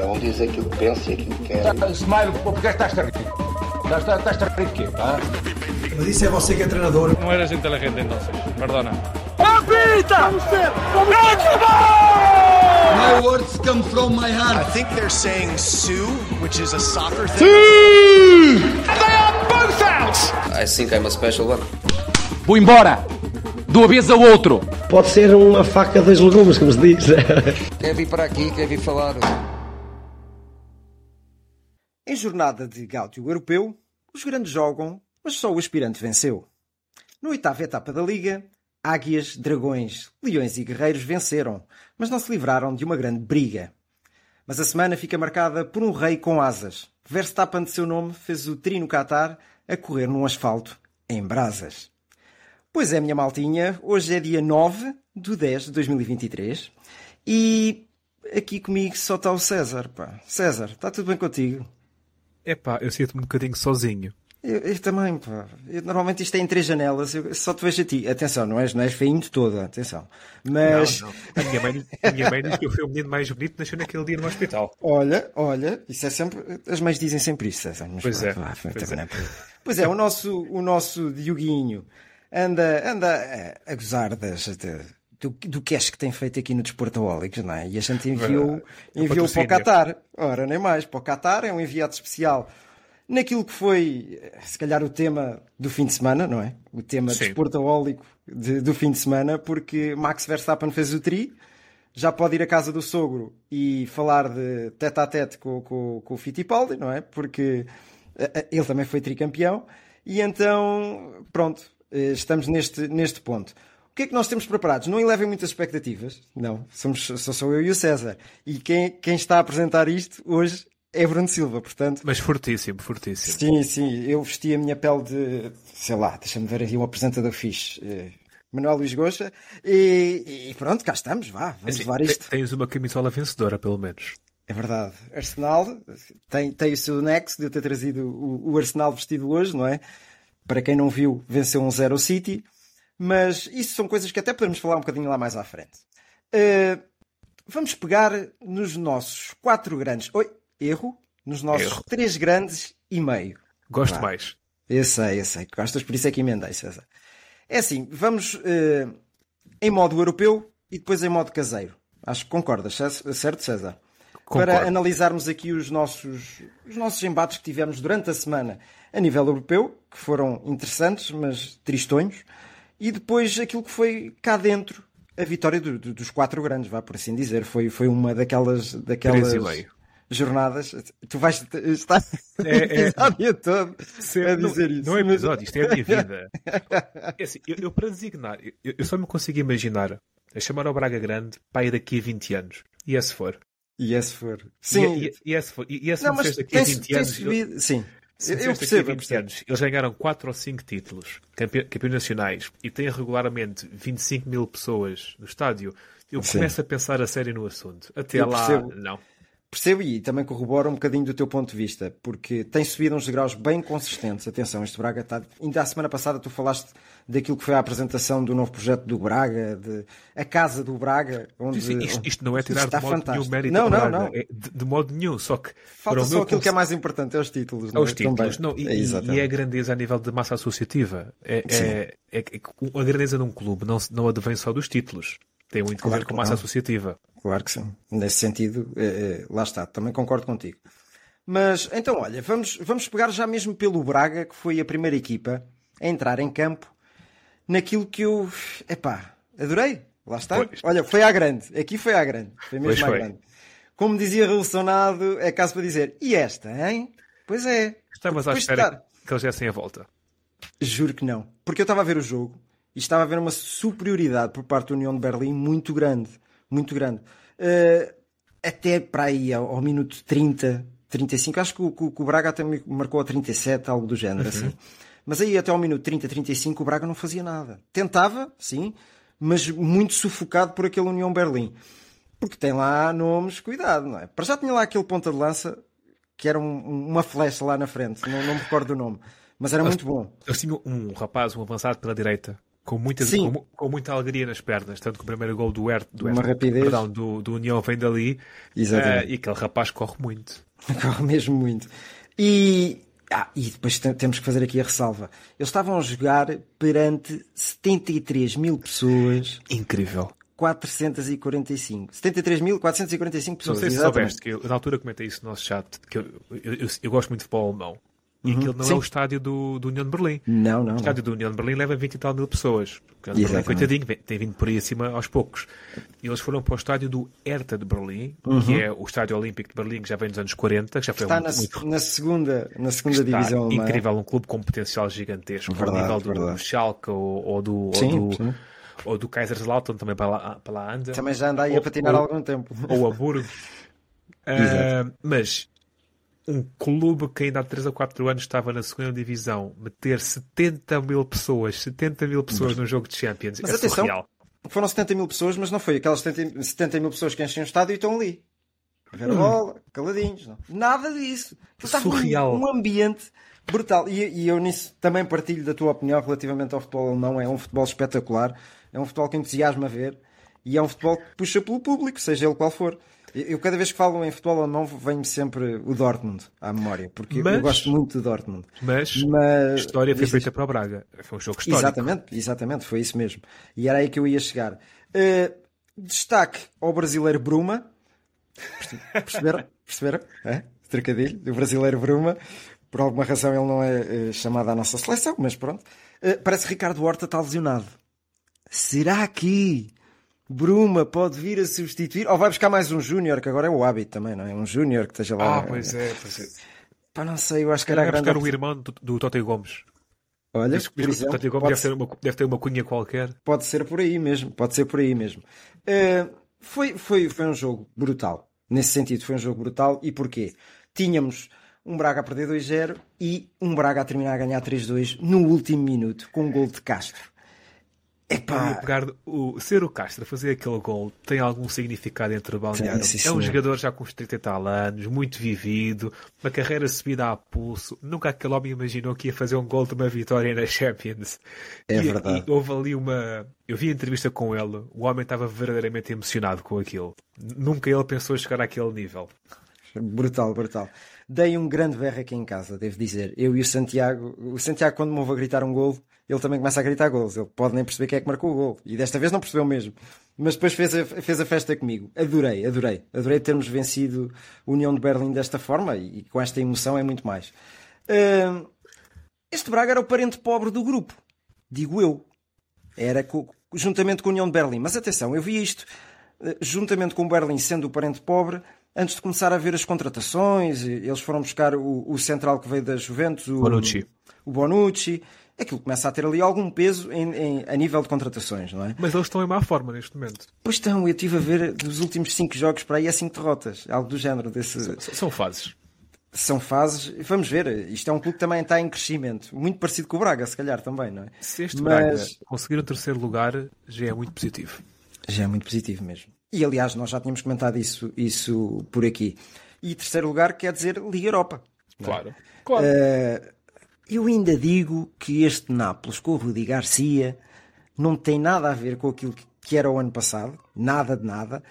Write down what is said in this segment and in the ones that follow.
Cada um diz aquilo que pensa e aquilo que quer. Tá, Smile, porque estás a rir? Estás a rir de quê? Tá? Mas isso é você que é treinador. No eres inteligente entonces, perdona. ¡Papita! My words come from my heart. I think they're saying Sue, which is a soccer thing. And they are both out! I think I'm a special one. Vou embora! De uma vez ao outro! Pode ser uma faca dos legumes, como se diz. quer vir para aqui, quer vir falar. Em jornada de Gáudio Europeu, os grandes jogam, mas só o aspirante venceu. Na oitava etapa da Liga, águias, dragões, leões e guerreiros venceram, mas não se livraram de uma grande briga. Mas a semana fica marcada por um rei com asas. Verstappen de seu nome fez o tri no Qatar a correr num asfalto em brasas. Pois é, minha maltinha, hoje é dia 9 de 10 de 2023 e aqui comigo só está o César. Pá. César, está tudo bem contigo? É pá, eu sinto-me um bocadinho sozinho. Eu, eu também, pá. Eu, normalmente isto é em três janelas, eu só te vejo a ti. Atenção, não és, não és feinho de toda, atenção. Mas. Não, não. A minha mãe, a minha mãe diz que eu fui o menino mais bonito nasceu naquele dia no hospital. Olha, olha, isso é sempre. As mães dizem sempre isso, César. Mas, pois, é, pá, pois, é. pois é, o nosso, o nosso Dioguinho anda, anda a, a gozar das. De, do, do cash que tem feito aqui no Desportaólicos, não é? E a gente enviou, enviou para o Qatar. Ora, nem mais. Para o Qatar é um enviado especial naquilo que foi, se calhar, o tema do fim de semana, não é? O tema desportaólico de, do fim de semana, porque Max Verstappen fez o tri, já pode ir à casa do sogro e falar de tete a tete com, com, com o Fittipaldi, não é? Porque ele também foi tricampeão, e então, pronto, estamos neste, neste ponto. O que é que nós temos preparados? Não elevem muitas expectativas. Não, somos, só sou eu e o César. E quem, quem está a apresentar isto hoje é Bruno Silva, portanto. Mas fortíssimo, fortíssimo. Sim, sim. Eu vesti a minha pele de, sei lá, deixa-me ver aqui um apresentador fixe. Manuel Luís Goxa. E, e, pronto, cá estamos, vá, vamos assim, levar isto. Tens uma camisola vencedora, pelo menos. É verdade. Arsenal tem, tem o seu nexo de eu ter trazido o, o Arsenal vestido hoje, não é? Para quem não viu, venceu um 0 City. Mas isso são coisas que até podemos falar um bocadinho lá mais à frente. Uh, vamos pegar nos nossos quatro grandes. Oi, erro. Nos nossos erro. três grandes e meio. Gosto ah, mais. Eu sei, eu sei. Gostas, por isso é que emendei, César. É assim, vamos uh, em modo europeu e depois em modo caseiro. Acho que concordas, certo, César? Concordo. Para analisarmos aqui os nossos, os nossos embates que tivemos durante a semana a nível europeu, que foram interessantes, mas tristonhos e depois aquilo que foi cá dentro a vitória do, do, dos quatro grandes, vá por assim dizer. Foi, foi uma daquelas, daquelas jornadas. Tu vais estar é, o episódio é, todo a dizer não, isso. Não é episódio, isto é a minha vida. É assim, eu, eu, para designar, eu, eu, só me consigo imaginar a chamar ao Braga Grande para ir daqui a 20 anos. E é se for. E é se for. Sim. E, e, e é se for. E, e é se não, mas daqui a 20 tem anos. Subido, sim. Eu percebo, eu percebo. Eles ganharam 4 ou 5 títulos, campeões nacionais, e têm regularmente 25 mil pessoas no estádio. Eu Sim. começo a pensar a sério no assunto. Até Eu lá, percebo. não. Percebo e também corrobora um bocadinho do teu ponto de vista, porque tem subido uns degraus bem consistentes. Atenção, este Braga está. Ainda a semana passada tu falaste daquilo que foi a apresentação do novo projeto do Braga, de a casa do Braga, onde. Sim, isto, isto não é tirar de modo fantástico. nenhum mérito Não, não, não. É de, de modo nenhum, só que Falta só aquilo que é mais importante, é os títulos. É os títulos, Também. não, e, É, e- é a grandeza a nível de massa associativa. É, Sim. é, é, é, a grandeza de um clube não, não advém só dos títulos. Tem muito a Claro ver com que massa não. associativa. Claro que sim. Nesse sentido, eh, eh, lá está, também concordo contigo. Mas então, olha, vamos, vamos pegar já mesmo pelo Braga, que foi a primeira equipa a entrar em campo naquilo que eu. Epá, adorei. Lá está. Pois. Olha, foi à grande. Aqui foi à grande. Foi mesmo Pois à grande. Como dizia relacionado, é caso para dizer, e esta, hein? Pois é. Estavas à espera estar- que eles dessem a volta. Juro que não. Porque eu estava a ver o jogo estava a ver uma superioridade por parte da União de Berlim muito grande. Muito grande. Eh, até para aí, ao, ao minuto 30, 35, acho que o, que o- o Braga até marcou a 37, algo do género, assim. Mas aí até ao minuto 30, 35, o Braga não fazia nada. Tentava, sim, mas muito sufocado por aquele União Berlim. Porque tem lá nomes, cuidado, não é? Para já tinha lá aquele ponta de lança que era um- uma flecha lá na frente, não, não me recordo do nome, mas era muito bom. Eles tinham um rapaz, um avançado pela direita, com muita, com, com muita alegria nas pernas. Tanto que o primeiro gol do Hertha, do, Uma rapidez. perdão, do, do União vem dali. Eh, e aquele rapaz corre muito. Corre mesmo muito. E, ah, e depois te- temos que fazer aqui a ressalva. Eles estavam a jogar perante 73 mil pessoas, Incrível. 445. 73.445 Não pessoas. sei se exatamente. soubeste, que eu, na altura comentei isso no nosso chat, que eu, eu, eu- eu gosto muito de futebol alemão. E aquilo não Sim. é o estádio do, do União de Berlim. Não, não. O não. estádio do União de Berlim leva 20 e tal mil pessoas. Porque União Berlim, coitadinho, vem- tem vindo por aí acima aos poucos. E eles foram para o estádio do Hertha de Berlim, que é o estádio olímpico de Berlim, que já vem dos anos 40, que já foi Está muito, na, muito na segunda, na segunda está divisão alemã. incrível, um clube com potencial gigantesco, ao Verdade, nível do, verdade. do Schalke ou, ou do, ou Sim, do, sim. ou do Kaiserslautern, também para lá, para lá anda. Também já anda aí a Ou- patinar há ou- algum tempo. ou a Burgo. Ah, mas um clube que ainda há 3 ou 4 anos estava na segunda divisão, meter 70 mil pessoas, 70 mil pessoas num jogo de Champions, Mas é atenção, surreal. Foram 70 mil pessoas, mas não foi aquelas 70, 70 mil pessoas que enchem o estádio e estão ali. A ver a bola, caladinhos. Não. Nada disso. Estava um- Surreal. Um ambiente brutal. E, e eu nisso também partilho da tua opinião relativamente ao futebol alemão. É um futebol espetacular. É um futebol que entusiasma a ver. E é um futebol que puxa pelo público, seja ele qual for. Eu, cada vez que falo em futebol alemão, vem-me sempre o Dortmund à memória. Porque eu- eu Mas- gosto muito do Dortmund. Mas, Mas- a história foi feita para o Braga. Foi um jogo histórico. Exatamente, exatamente, foi isso mesmo. E era aí que eu ia chegar. Uh, destaque ao brasileiro Bruma. Perce- Perceberam? Perceberam? É? Trocadilho. O brasileiro Bruma. Por alguma razão ele não é eh, chamado à nossa seleção, mas pronto. Uh, parece que Ricardo Horta está lesionado. Será que Bruma pode vir a substituir? Ou vai buscar mais um Júnior, que agora é o hábito também, não é? Um Júnior que esteja lá. Ah, pois é, pois é. Pá, não sei, eu acho que era grande. buscar o irmão do, do Totti Gomes. Olha, Diz por o exemplo, Totti Gomes pode deve ter, uma, deve ter uma cunha qualquer. Pode ser por aí mesmo, pode ser por aí mesmo. Eh, foi, foi, foi um jogo brutal. Nesse sentido, foi um jogo brutal. E porquê? Tínhamos um Braga a perder 2-0 e um Braga a terminar a ganhar 3-2 no último minuto, com um gol de Castro. Epá, pegar o, ser o Castro a fazer aquele gol tem algum significado entre o balneário. Sim, sim, é um jogador já com uns 30 e tal anos, muito vivido, uma carreira subida a pulso. Nunca aquele homem imaginou que ia fazer um gol de uma vitória na Champions. É e, verdade. E houve ali uma. Eu vi a entrevista com ele, o homem estava verdadeiramente emocionado com aquilo. Nunca ele pensou chegar àquele nível. brutal, brutal. Dei um grande berro aqui em casa, devo dizer. Eu e o Santiago, o Santiago, quando me ouve a gritar um gol, ele também começa a gritar gols. Ele pode nem perceber quem é que marcou o gol. E desta vez não percebeu mesmo. Mas depois fez a, fez a festa comigo. Adorei, adorei. Adorei termos vencido a União de Berlim desta forma e, com esta emoção é muito mais. Hum, este Braga era o parente pobre do grupo. Digo eu. Era co- juntamente com a União de Berlim. Mas atenção, eu vi isto eh, juntamente com o Berlim sendo o parente pobre, antes de começar a ver as contratações, e eles foram buscar o, o central que veio da Juventus, o Bonucci. o Bonucci. Aquilo começa a ter ali algum peso em- em- a nível de contratações, não é? Mas eles estão em má forma neste momento. Pois estão, eu estive a ver dos últimos 5 jogos para aí é 5 derrotas, algo do género. Desse... S- São fases. São fases, vamos ver, isto é um clube que também está em crescimento, muito parecido com o Braga, se calhar também, não é? Se este Mas- Braga conseguir o terceiro lugar, já é muito positivo. Já é muito positivo mesmo. E aliás, nós já tínhamos comentado isso, isso por aqui. E terceiro lugar quer dizer Liga Europa. Claro. Claro. Eh, eu ainda digo que este Nápoles com o Rudi Garcia não tem nada a ver com aquilo que- era o ano passado, nada de nada.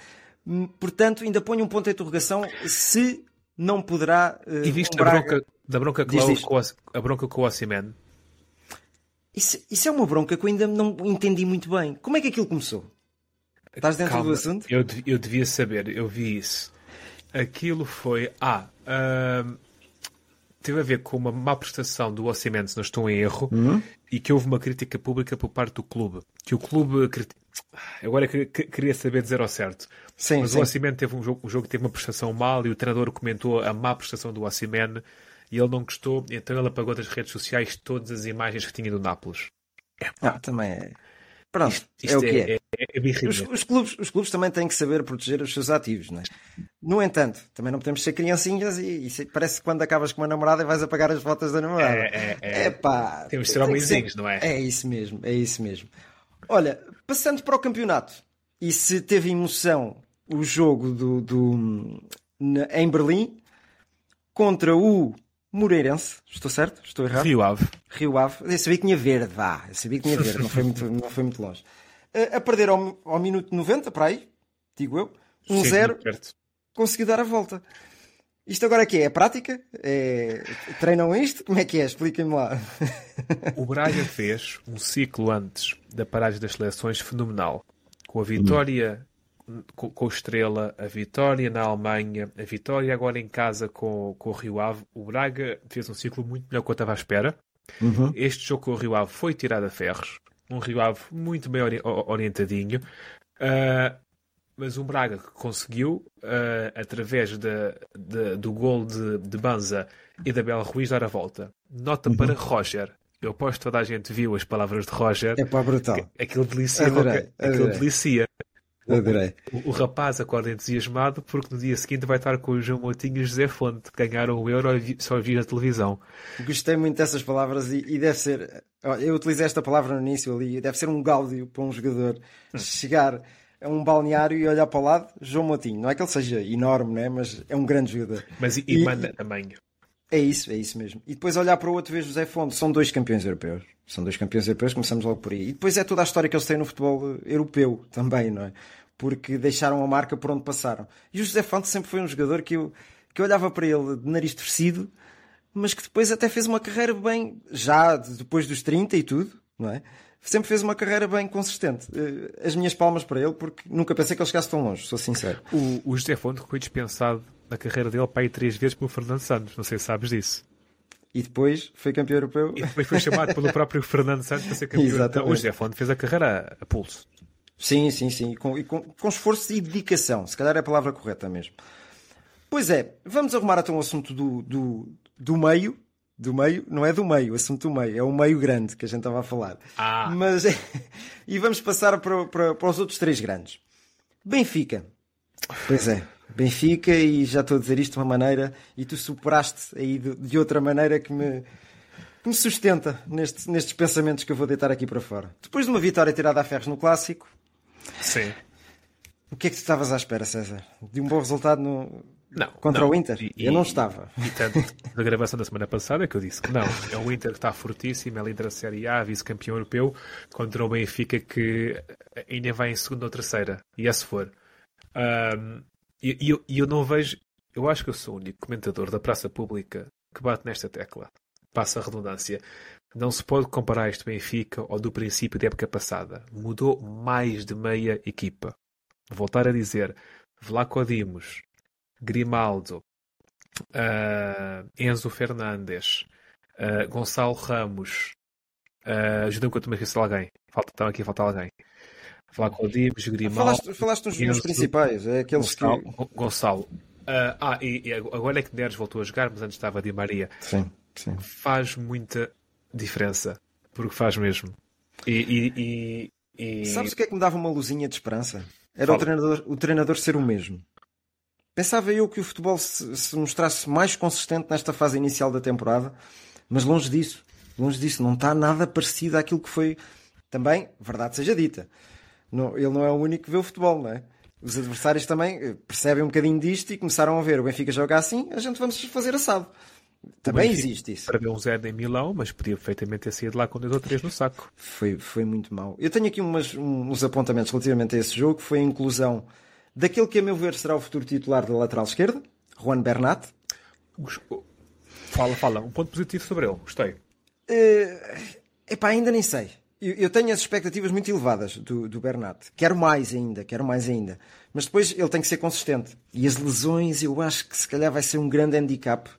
Hum, Portanto, ainda ponho um ponto de interrogação se não poderá. eh, E viste um a Braga- bronca, da bronca Diz, diz. com o- a bronca com o Osimhen? Isso, isso é uma bronca que eu ainda não entendi muito bem. Como é que aquilo começou? Estás dentro Calma, do assunto? Eu, eu devia saber, eu vi isso. Aquilo foi. Ah, teve a ver com uma má prestação do Osimhen, se não estou em erro, Uhum. e que houve uma crítica pública por parte do clube. Que o clube. Agora que- que- queria saber dizer ao certo. Sim, Mas sim. o Osimhen teve um jogo, um jogo que teve uma prestação mal e o treinador comentou a má prestação do Osimhen e ele não gostou, então ele apagou das redes sociais todas as imagens que tinha do Nápoles. Ah, também é. Pronto, Isto é o que é. é, é, é. Os, os clubes, os clubes também têm que saber proteger os seus ativos, não é? No entanto, também não podemos ser criancinhas e, e parece que quando acabas com uma namorada vais apagar as fotos da namorada. É, é, é. Epá, Temos de ser homenzinhos, não é? É isso mesmo, é isso mesmo. Olha, passando para o campeonato, e se teve emoção o jogo do, do- na- em Berlim contra o Moreirense, estou certo? Estou errado? Rio Ave. Rio Ave. Eu sabia que tinha verde, vá. Eu sabia que tinha verde, não foi muito, não foi muito longe. Uh, a perder ao, ao minuto 90, para aí, digo eu, 1-0, um conseguiu dar a volta. Isto agora aqui é? É prática? É... Treinam isto? Como é que é? Expliquem-me lá. O Braga fez um ciclo antes da paragem das seleções fenomenal. Com a vitória com, com o Estrela, a vitória na Alemanha, a vitória agora em casa com, com o Rio Ave. O Braga fez um ciclo muito melhor que eu estava à espera. Uhum. Este jogo com o Rio Ave foi tirado a ferros. Um Rio Ave muito bem ori orientadinho. Uh, mas um Braga que conseguiu, uh, através de, de, do gol de, de Banza e da Bela Ruiz, dar a volta. Nota uhum. para Roger. Eu aposto que toda a gente viu as palavras de Roger. É para brutal. Aquilo delicia. Adorei, adorei. Aquilo delicia. Adorei. O, o, rapaz acorda entusiasmado porque no dia seguinte vai estar com o João Moutinho e o José Fonte. Ganharam o Euro e só vi na televisão. Gostei muito dessas palavras e, e, deve ser. Eu utilizei esta palavra no início ali. Deve ser um gáudio para um jogador hum. chegar a um balneário e olhar para o lado. João Moutinho. Não é que ele seja enorme, né? mas é um grande jogador. Mas e, e manda tamanho. É isso, é isso mesmo. E depois olhar para o outro, ver José Fonte. São dois campeões europeus. São dois campeões europeus, começamos logo por aí. E depois é toda a história que eles têm no futebol europeu também, não é? Porque deixaram a marca por onde passaram. E o José Fonte sempre foi um jogador que eu, que eu olhava para ele de nariz torcido, mas que depois até fez uma carreira bem, já depois dos 30 e tudo, não é? Sempre fez uma carreira bem consistente. Eh, as minhas palmas para ele, porque nunca pensei que ele chegasse tão longe, sou sincero. O, o José Fonte foi dispensado na carreira dele para ir três vezes pelo Fernando Santos, não sei se sabes disso. E depois foi campeão europeu. E depois foi chamado pelo próprio Fernando Santos para ser campeão europeu. O José Fonte fez a carreira a pulso. Sim, sim, sim. E com, e com, com esforço e dedicação. Se calhar é a palavra correta mesmo. Pois é, vamos arrumar até um assunto do, do, do meio. Do meio, não é do meio, o assunto do meio, é o meio grande que a gente estava a falar. Ah. Mas, e vamos passar para, para, para os outros três grandes. Benfica. Pois é, Benfica, e já estou a dizer isto de uma maneira, e tu superaste aí de, de outra maneira que me, que me sustenta neste, nestes pensamentos que eu vou deitar aqui para fora. Depois de uma vitória tirada a ferros no clássico, Sim. O que é que tu estavas à espera, César? De um bom resultado no... não, contra não. o Inter? E, eu não estava. E tanto na gravação da semana passada que eu disse que não. É o Inter que está fortíssimo, é líder da Série A, vice-campeão europeu, contra o Benfica que ainda vai em segunda ou terceira. E é se for. Um, e, e eu, eu não vejo. Eu acho que eu sou o único comentador da praça pública que bate nesta tecla. Passa a redundância. Não se pode comparar este Benfica ao do princípio da época passada. Mudou mais de meia equipa. Voltar a dizer, Vlaco Dimos, Grimaldo, uh, Enzo Fernandes, uh, Gonçalo Ramos, uh, ajuda-me que eu também esqueci de alguém. Falta, estão aqui, falta alguém. Vlaco Dimos, Grimaldo. Falaste, falaste nos Enzo, principais, é aqueles Gonçalo, que. Gonçalo. Uh, ah, e, e, agora é que Neres voltou a jogar, mas antes estava Di Maria. Sim, sim. Faz muita diferença. Porque faz mesmo. E, e, e, Sabes o que é que me dava uma luzinha de esperança? Era o treinador, o treinador ser o mesmo. Pensava eu que o futebol se, se, mostrasse mais consistente nesta fase inicial da temporada, mas longe disso. Longe disso. Não está nada parecido àquilo que foi. Também, verdade seja dita. Não, ele não é o único que vê o futebol, não é? Os adversários também eh, percebem um bocadinho disto e começaram a ver o Benfica jogar assim, a gente vamos fazer assado. Também existe isso. Para ver um zero em Milão, mas podia perfeitamente ter saído lá com dois ou três no saco. Foi, foi muito mau. Eu tenho aqui umas, uns apontamentos relativamente a esse jogo. Foi a inclusão daquele que, a meu ver, será o futuro titular da lateral esquerda, Juan Bernat. Fala, fala. Um ponto positivo sobre ele. Gostei. Uh, epá, ainda nem sei. Eu, eu tenho as expectativas muito elevadas do, do Bernat. Quero mais ainda, quero mais ainda. Mas depois ele tem que ser consistente. E as lesões, eu acho que se calhar vai ser um grande handicap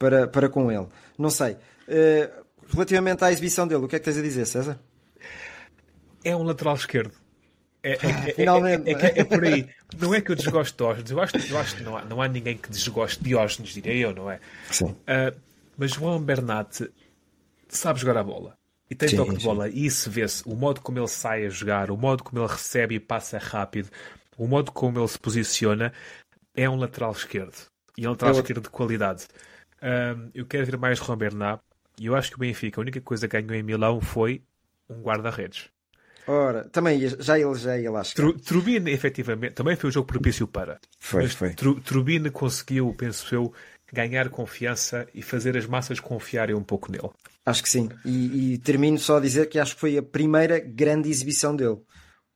para, para com ele. Não sei. Uh, relativamente à exibição dele, o que é que tens a dizer, César? É um lateral esquerdo. É, é, é, Finalmente. É, é, por aí. Não é que eu desgosto de Diógenes. Eu acho, eu acho que não há, não há ninguém que desgoste de Diógenes, diria eu, não é? Sim. Uh, mas João Bernat sabe jogar a bola. E tem sim, toque de bola. Sim. E isso vê-se. O modo como ele sai a jogar, o modo como ele recebe e passa rápido, o modo como ele se posiciona, é um lateral esquerdo. E é um lateral eu... esquerdo de qualidade. Um, eu quero ver mais Juan Bernat e eu acho que o Benfica, a única coisa que ganhou em Milão foi um guarda-redes. Ora, também já ele já ia lá Tru, Trubine, efetivamente, também foi um jogo propício para. Foi, foi. Tru, Trubine conseguiu, penso eu, ganhar confiança e fazer as massas confiarem um pouco nele. Acho que sim. E, e termino só a dizer que acho que foi a primeira grande exibição dele.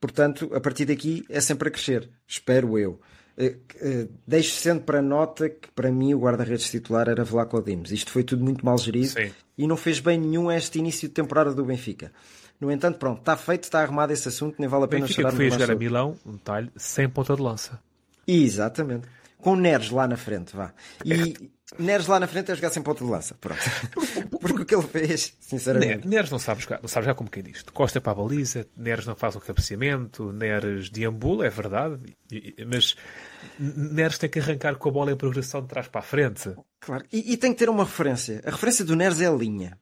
Portanto, a partir daqui é sempre a crescer. Espero eu. Uh, uh, deixo sempre para nota que para mim o guarda-redes titular era Vlaco Dimos. Isto foi tudo muito mal gerido Sim. e não fez bem nenhum este início de temporada do Benfica. No entanto, pronto, está feito, está arrumado esse assunto, nem vale a pena Benfica chorar que foi mais jogar a. Milão, um detalhe, sem ponta de lança. Exatamente. Com Neres lá na frente, vá. E Neres lá na frente é jogar sem ponta de lança. Pronto. Porque o que ele fez, sinceramente. Neres não sabe jogar, não sabe jogar como quem diz. Costa para a baliza, Neres não faz o cabeceamento, Neres deambula, é verdade, mas Neres tem que arrancar com a bola em progressão de trás para a frente. Claro. E, e tem que ter uma referência. A referência do Neres é a linha.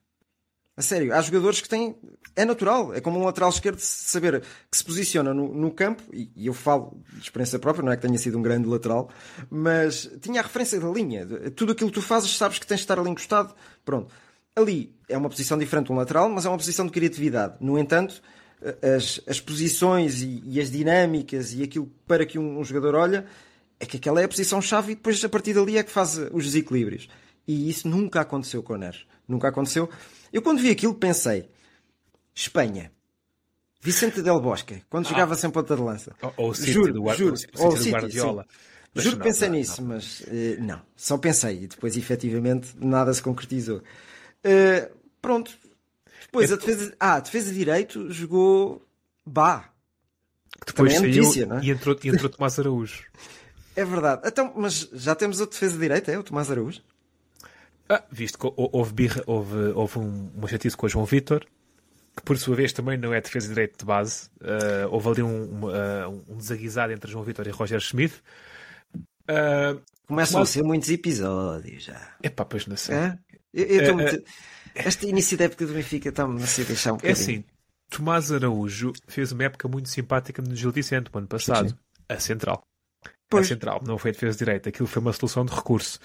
A sério, há jogadores que têm. É natural, é como um lateral esquerdo saber que se posiciona no, no campo, e, e eu falo de experiência própria, não é que tenha sido um grande lateral, mas tinha a referência da linha. Tudo aquilo que tu fazes, sabes que tens de estar ali encostado. Pronto. Ali é uma posição diferente de um lateral, mas é uma posição de criatividade. No entanto, as, as posições e, e as dinâmicas e aquilo para que um, um jogador olha é que aquela é a posição-chave e depois a partir dali é que faz os desequilíbrios. E isso nunca aconteceu com o Neres. Nunca aconteceu. Eu quando vi aquilo pensei, Espanha, Vicente Del Bosque, quando jogava sem ponta de lança. Ou- ou o City juro, do juro, o ou do o City, Guardiola. Mas Juro que não, pensei não, nisso, mas eh, não. Só pensei e depois efetivamente nada se concretizou. Eh, pronto. Depois a defesa, ah, a defesa de direito jogou Bá. Que depois Também é notícia, não é? e entrou, e entrou Tomás Araújo. É verdade. Então, mas já temos a defesa de direita, é o Tomás Araújo? Ah, visto que hou- houve, birra, houve, houve um, uma chatice com o João Vitor, que por sua vez também não é defesa de direito de base. Ah, houve ali um, um, ah, um desaguisado entre João Vitor e Roger Schmidt. Ah, Começam Tomás- a ser muitos episódios já. epá, pois não sei. É? Eu, eu É, muito- Este início da época do Benfica está-me a se deixar um É bocadinho. assim, Tomás Araújo fez uma época muito simpática no Gil Vicente, no ano passado. Sim, A central. Pois. A central, não foi a defesa de direita. Aquilo foi uma solução de recurso.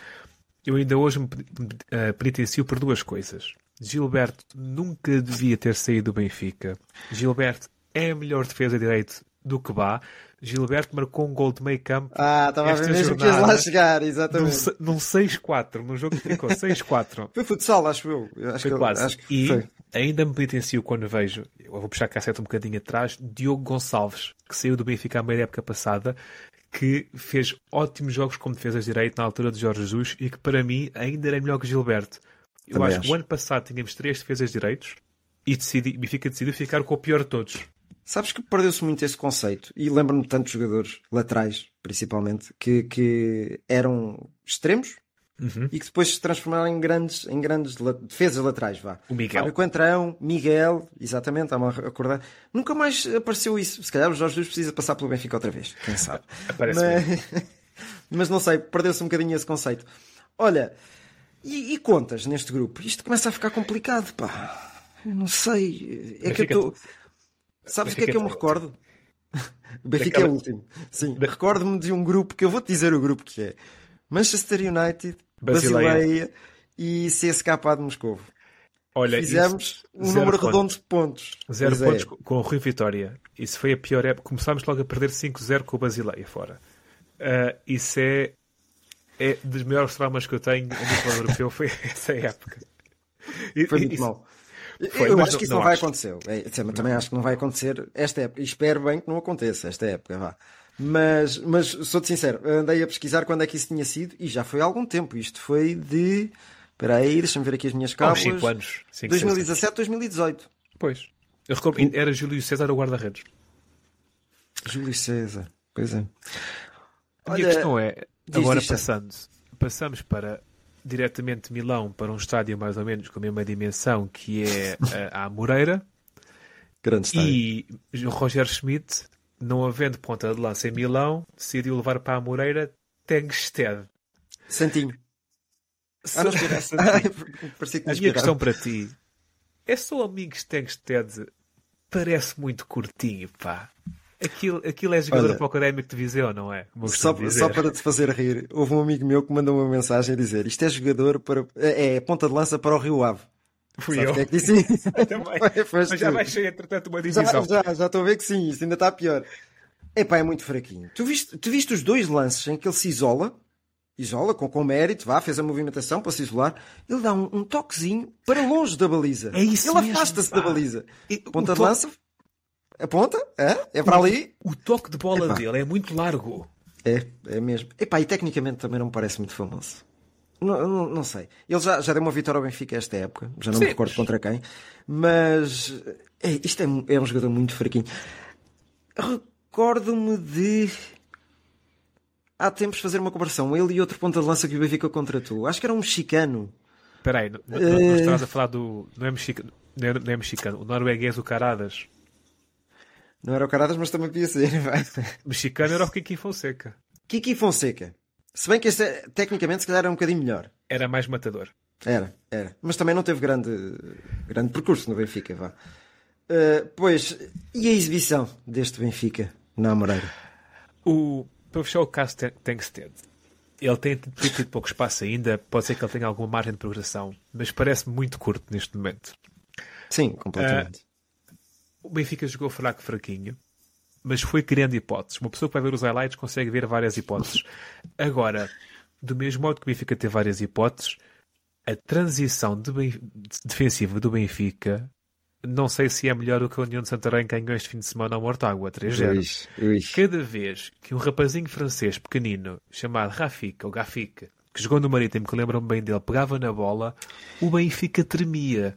Eu ainda hoje me uh, penitencio por duas coisas. Gilberto nunca devia ter saído do Benfica. Gilberto é a melhor defesa de direito do que vá. Gilberto marcou um gol de meio campo Ah, estava a ver mesmo que ias lá chegar, num, exatamente. se- num 6-4, num jogo que ficou 6-4. Foi futsal, acho eu. Eu acho Foi que, quase. Acho que e foi. ainda me penitencio quando vejo, eu vou puxar a cassete um bocadinho atrás, Diogo Gonçalves, que saiu do Benfica à meia época passada, que fez ótimos jogos como defesas de direito na altura de Jorge Jesus e que para mim ainda era melhor que Gilberto. Eu Também acho, que o ano passado tínhamos três defesas de direitos e decidi, o Benfica decidiu ficar com o pior de todos. Sabes que perdeu-se muito esse conceito. E lembro-me de tantos jogadores, laterais principalmente, que, que eram extremos Uhum. e que depois se transformaram em grandes, em grandes defesas laterais. Vá. O Miguel. Fábio Coentrão, Miguel, exatamente, está-me a acordar. Nunca mais apareceu isso. Se calhar o Jorge Jesus precisa passar pelo Benfica outra vez. Quem sabe? Aparece Mas, mas não sei, perdeu-se um bocadinho esse conceito. Olha, e, e contas neste grupo? Isto começa a ficar complicado, pá. Eu não sei. É que eu Benfica- estou. Sabes o que é que eu me Benfica- recordo? O Benfica é Daquela- o último. Sim, recordo-me de um grupo que eu vou-te dizer o grupo que é: Manchester United, Basileia. Basileia e CSKA de Moscovo. Olha, Fizemos um número pontos. redondo de pontos. Zero é. pontos com- com o Rui Vitória. Isso foi a pior época. Começámos logo a perder 5-0 com o Basileia fora. Ah, isso é, é dos maiores traumas que eu tenho a nível europeu. Foi essa época. E- Foi e- muito isso- mal. Foi, eu acho não- que isso não não, vai acontecer. É, sim, também acho que não vai acontecer esta época. E espero bem que não aconteça esta época. Vá. Mas, mas sou-te sincero, andei a pesquisar quando é que isso tinha sido e já foi há algum tempo. Isto foi de. Espera aí, deixa-me ver aqui as minhas cábulas. 5 anos. Cinco, seis 2017, 2018. anos. Pois. Eu recordo, era Júlio César o guarda-redes. Júlio César. Pois é. A minha Olha, questão é, diz, agora diz, passando, passamos para diretamente de Milão para um estádio mais ou menos com a mesma dimensão que é a, a Moreira Grande estádio. e o Roger Schmidt, não havendo ponta de lança em Milão, decidiu levar para a Moreira Tengsted. Santinho. Ah, não esperaste. Parecia que A minha questão para ti é só amigos Tengsted parece muito curtinho, pá. Aquilo, aquilo é jogador Olha, para o académico de Viseu, não é? Só, só para te fazer rir, houve um amigo meu que mandou uma mensagem a dizer isto é jogador para. É, é ponta de lança para o Rio Ave. Fui eu. é que disse isso? Também. Mas já baixei, entretanto, uma Já, divisão. já, já estou a ver que sim, isso ainda está pior. Epá, é muito fraquinho. Tu viste, tu viste os dois lances em que ele se isola isola com, com mérito, vá, fez a movimentação para se isolar. Ele dá um, um toquezinho para longe da baliza. É isso Ele afasta-se da baliza. E- Ponta o de lança, aponta, é, é para ali. O toque de bola Epá. dele é muito largo. É, é mesmo. Epá, e tecnicamente também não me parece muito famoso. Não, não, não sei. Ele já, já deu uma vitória ao Benfica esta época, já não Sim, me recordo contra quem, mas é, isto é, um- é um jogador muito fraquinho. Recordo-me de há tempos fazer uma comparação, ele e outro ponta de lança que o Benfica contratou. Acho que era um mexicano. Espera aí, não, não, Eh. não estás a falar do. Não é mexicano, não é, não é mexicano o norueguês, o Caradas. Não era o Caradas, mas também podia ser. vai. Mexicano era o Kiki Fonseca. Kiki Fonseca. Se bem que este é, tecnicamente se calhar era um bocadinho melhor. Era mais matador. Era, era. Mas também não teve grande, grande percurso no Benfica, vá. Uh, pois, e a exibição deste Benfica na Amoreira? O, para fechar o caso Ten- Tankstead, ele tem tem tido pouco espaço ainda, pode ser que ele tenha alguma margem de progressão, mas parece muito curto neste momento. Sim, completamente. O Benfica jogou fraco, fraquinho, mas foi criando hipóteses. Uma pessoa que vai ver os highlights consegue ver várias hipóteses. Agora, do mesmo modo que o Benfica teve várias hipóteses, a transição de defensiva do Benfica não sei se é melhor do que a União de Santarém ganhou este fim de semana ao Mortágua, 3-0. Ui, ui. Cada vez que um rapazinho francês pequenino chamado Rafik, ou Gafik, que jogou no Marítimo, que lembram bem dele, pegava na bola, o Benfica tremia.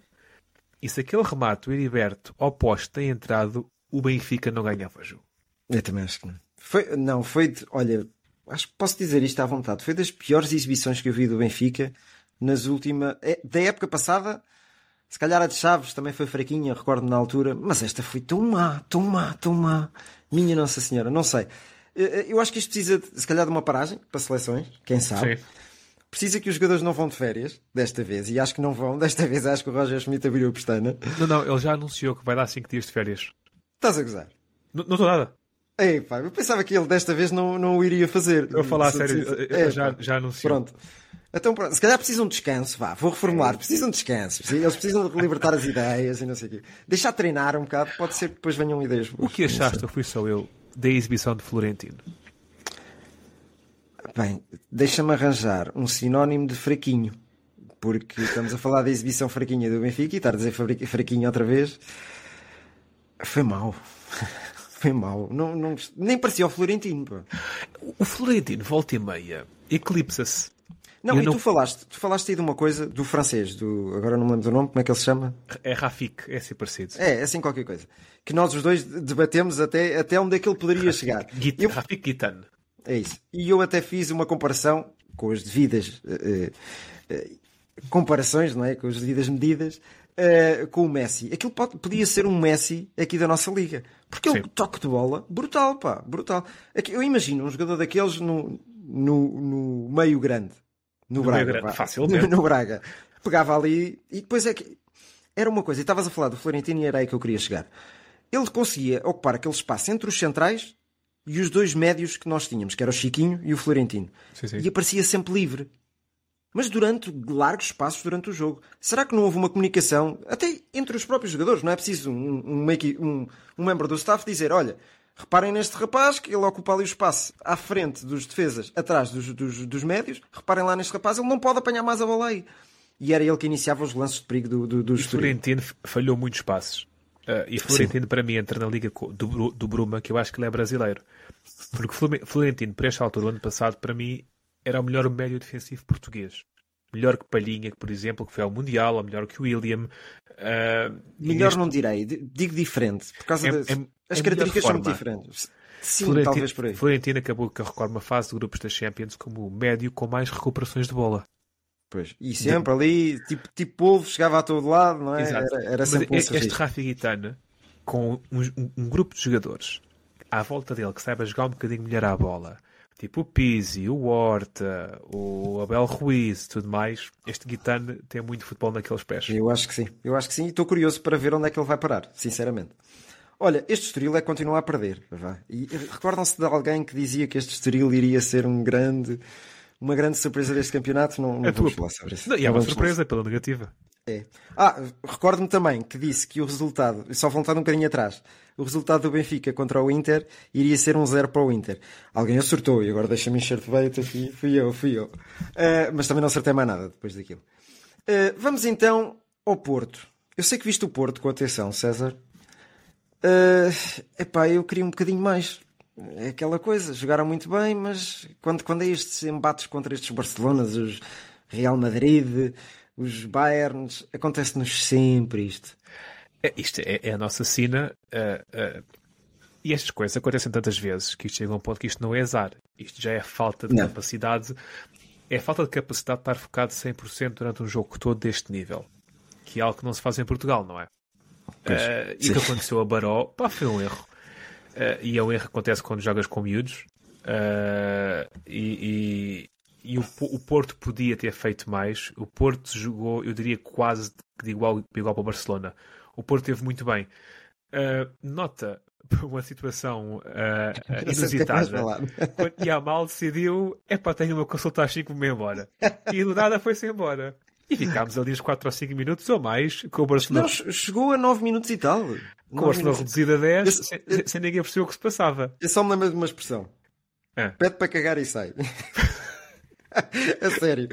E se aquele remate, o Heriberto, ao poste tem entrado, o Benfica não ganhava o jogo. Eu também acho que não. Foi, não, foi, de- olha, acho que posso dizer isto à vontade. Foi das piores exibições que eu vi do Benfica nas últimas. é, Da época passada, se calhar a de Chaves também foi fraquinha, recordo na altura, mas esta foi tão má, tão má, tão má. Minha Nossa Senhora, não sei. Eu acho que isto precisa, de, se calhar, de uma paragem para seleções, quem sabe. Sim. Precisa que os jogadores não vão de férias, desta vez, e acho que não vão. Desta vez acho que o Roger Schmidt abriu a pestana. Não, não, ele já anunciou que vai dar 5 dias de férias. Estás a gozar? Não não estou nada. Ei, pá, eu pensava que ele desta vez não, não o iria fazer. A falar a sério, É, já, pá. já anunciou. Pronto. Então, pronto. Se calhar precisam de descanso, vá, vou reformular. Precisam de descanso. Eles precisam de libertar as ideias e não sei o quê. Deixar treinar um bocado, pode ser que depois venham ideias O boas. que achaste, ou fui só eu, da exibição de Florentino? Bem, deixa-me arranjar um sinónimo de fraquinho. Porque estamos a falar da exibição fraquinha do Benfica e estar a dizer fraquinho outra vez. Foi mau. Foi mau. Não, não, nem parecia o Florentino. Pá. O Florentino, volta e meia, eclipsa-se. Não, Eu e não- tu falaste, tu falaste aí de uma coisa do francês, do, agora não me lembro do nome, como é que ele se chama? É Rafik, é assim parecido. É, é assim qualquer coisa. Que nós os dois debatemos até, até onde é que ele poderia chegar. Git, Eu- Rafik Gitano. é isso. E eu até fiz uma comparação com as devidas eh, eh, comparações, não é? Com as devidas medidas eh, com o Messi. Aquilo pode- podia ser um Messi aqui da nossa liga. Porque é Sim. um toque de bola brutal, pá, brutal. Aqui- Eu imagino um jogador daqueles no, no, no meio grande. No, No Braga. meio grande, facilmente. No, Braga. Pegava ali e depois é que. Era uma coisa, e estavas a falar do Florentino e era aí que eu queria chegar. Ele conseguia ocupar aquele espaço entre os centrais e os dois médios que nós tínhamos, que era o Chiquinho e o Florentino. Sim, sim. E aparecia sempre livre. Mas durante largos espaços durante o jogo. Será que não houve uma comunicação, até entre os próprios jogadores? Não é preciso um, um, um- um membro do staff dizer: olha, reparem neste rapaz que ele ocupa ali o espaço à frente dos defesas, atrás dos, dos, dos médios. Reparem lá neste rapaz, ele não pode apanhar mais a bola aí. E era ele que iniciava os lances de perigo do, do, do. Florentino falhou muitos passos. Ah, e Florentino, para mim, entra na liga do, do Bruma, que eu acho que ele é brasileiro. Porque Florentino, para esta altura, o ano passado, para mim, era o melhor médio defensivo português. Melhor que Palhinha, que, por exemplo, que foi ao Mundial, ou melhor que o William. E Melhor neste- não direi, di- digo diferente, por causa É- das é- as é características são muito diferentes. Sim, Florentino, talvez por aí. Florentino acabou que recorre uma fase de grupos da Champions como o médio com mais recuperações de bola. Pois. E sempre ali, tipo, tipo polvo, chegava a todo lado, não é? Exato. Era, era Mas sempre um este sorriso. Rafa Guitana, com um, um- um grupo de jogadores à volta dele que saiba jogar um bocadinho melhor à bola, tipo o Pizzi, o Horta, o Abel Ruiz e tudo mais, este Guitana tem muito futebol naqueles pés. Eu acho que sim, eu acho que sim, e estou curioso para ver onde é que ele vai parar, sinceramente. Olha, este Estoril é continuar a perder. Vá. E recordam-se de alguém que dizia que este Estoril iria ser um grande, uma grande surpresa deste campeonato? Não, não A tua- vamos falar sobre isso. Não, e é uma surpresa pela negativa. É. Ah, recordo-me também que disse que o resultado, só voltando um bocadinho atrás, o resultado do Benfica contra o Inter iria ser um zero para o Inter. Alguém acertou e agora deixa-me encher de beito aqui. Fui eu, fui eu. Uh, mas também não acertei mais nada depois daquilo. Uh, vamos então ao Porto. Eu sei que viste o Porto com atenção, César. Uh, epá, eu queria um bocadinho mais. É aquela coisa, jogaram muito bem, mas quando, quando é estes embates contra estes Barcelonas, os Real Madrid, os Bayerns, acontece-nos sempre isto. É, isto é, é, a nossa sina. Uh, uh, e estas coisas acontecem tantas vezes que isto chega a um ponto que isto não é azar. Isto já é falta de não. capacidade. É falta de capacidade de estar focado 100% durante um jogo todo deste nível. Que é algo que não se faz em Portugal, não é? Uh, e o que aconteceu a Baró, pá, foi um erro. E é um erro que acontece quando jogas com miúdos. E, e o, o, Porto podia ter feito mais. O Porto jogou, eu diria, quase de igual, de igual para o Barcelona. O Porto teve muito bem. nota uma situação uh, inusitada. Quando Yamal decidiu, é para tenho uma consulta às 5 embora. E do nada foi-se embora. E ficámos ali uns 4 ou 5 minutos ou mais com o Barcelona. Não, chegou a 9 minutos e tal. Com o Barcelona reduzido a 10, esse, sem, sem, ninguém perceber o que se passava. Eu só me lembro de uma expressão: é. pede para cagar e sai. a sério.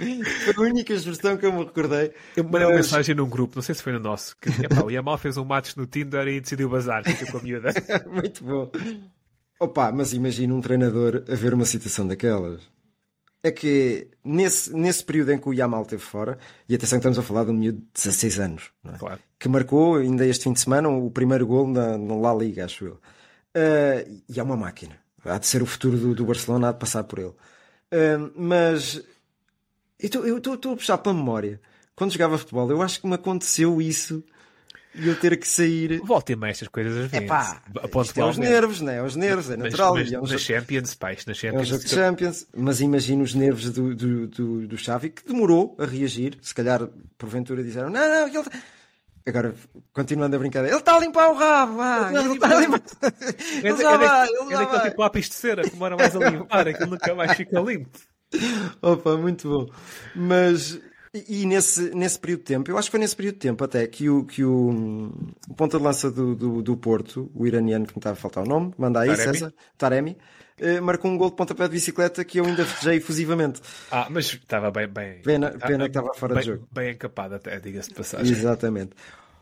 Foi a única expressão que eu me recordei. Eu mandei mas... uma mensagem num grupo, não sei se foi no nosso, que epá, o Yamal fez um match no Tinder e decidiu bazar, fica com a miúda. Muito bom. Opa, mas imagina um treinador a ver uma situação daquelas é que nesse, nesse período em que o Yamal esteve fora, e atenção que estamos a falar de um miúdo de 16 anos, é? claro. que marcou ainda este fim de semana o primeiro gol na, na La Liga, acho eu. Uh, e é uma máquina. Há de ser o futuro do, do Barcelona, há de passar por ele. Mas eu estou a puxar pela memória. Quando jogava futebol, eu acho que me aconteceu isso e eu ter que sair. Volta mais estas coisas às vezes. É pá, é os nervos, né? Os nervos, é natural. Mas, mas é um na jogo... Champions, pá, na Champions. É um jogo de Champions, mas imagino os nervos do, do, do, do Xavi que demorou a reagir. Se calhar, porventura, disseram: não, não, ele. Agora, continuando a brincadeira, ele está a limpar o rabo, ah, ele está a limpar. ele já vai, ele já vai. É tipo lápis de cera que demora mais a limpar, aquilo nunca mais fica limpo. Opa, muito bom. Mas e, nesse, nesse período de tempo, eu acho que foi nesse período de tempo até que o, que o, o ponta de lança do, do, do, Porto, o iraniano que me estava a faltar o nome, manda aí, Taremi. César, Taremi, marcou um gol de pontapé de bicicleta que eu ainda festejei efusivamente. Ah, mas estava bem. bem pena, pena que estava fora bem, de jogo. Bem encapado, até, diga-se de passagem. Exatamente.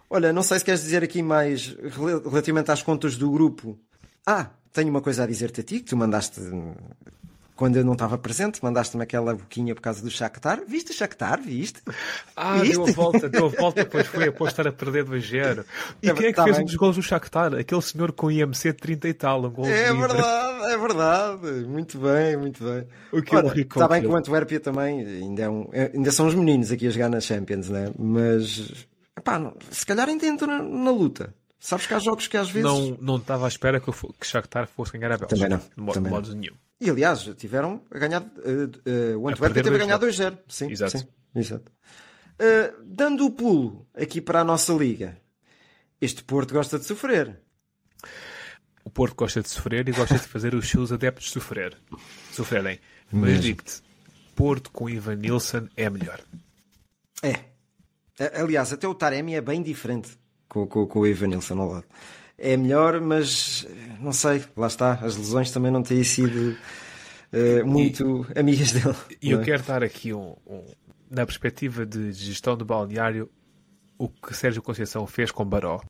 Olha, não sei se queres dizer aqui mais relativamente às contas do grupo. Ah, tenho uma coisa a dizer-te a ti, que tu mandaste quando eu não estava presente, mandaste-me aquela boquinha por causa do Shakhtar. Viste o Shakhtar? Viste? Ah, Viste? deu a volta, deu a volta, depois foi após estar a perder 2-0. E é, quem é que tá fez bem. um dos gols do Shakhtar? Aquele senhor com IMC de 30 e tal, um gol É verdade, é verdade. Muito bem, muito bem. O que Ora, está bem que o Antuérpia também ainda, é um, é, ainda são os meninos aqui a jogar na Champions, né? Mas, epá, se calhar ainda entram na, na luta. Sabes que há jogos que às vezes. Não, não estava à espera que, o Shakhtar fosse ganhar a Bélgica. Também não. De modo, também modo nenhum. E aliás, tiveram a ganhar. Uh, uh, o Antwerp teve a ganhar 2-0. Sim, exato. Sim, exato. Uh, dando o pulo aqui para a nossa liga, este Porto gosta de sofrer. O Porto gosta de sofrer e gosta de fazer os seus adeptos sofrer. Sofrerem. Mas digo-te, Porto com Ivan Nilsson é melhor. É. Aliás, até o Taremi é bem diferente com, com, com o ao lado é melhor, mas não sei, lá está, as lesões também não têm sido uh, muito e, amigas dele. E eu é? quero dar aqui um, um, na perspectiva de gestão do balneário, o que Sérgio Conceição fez com Baró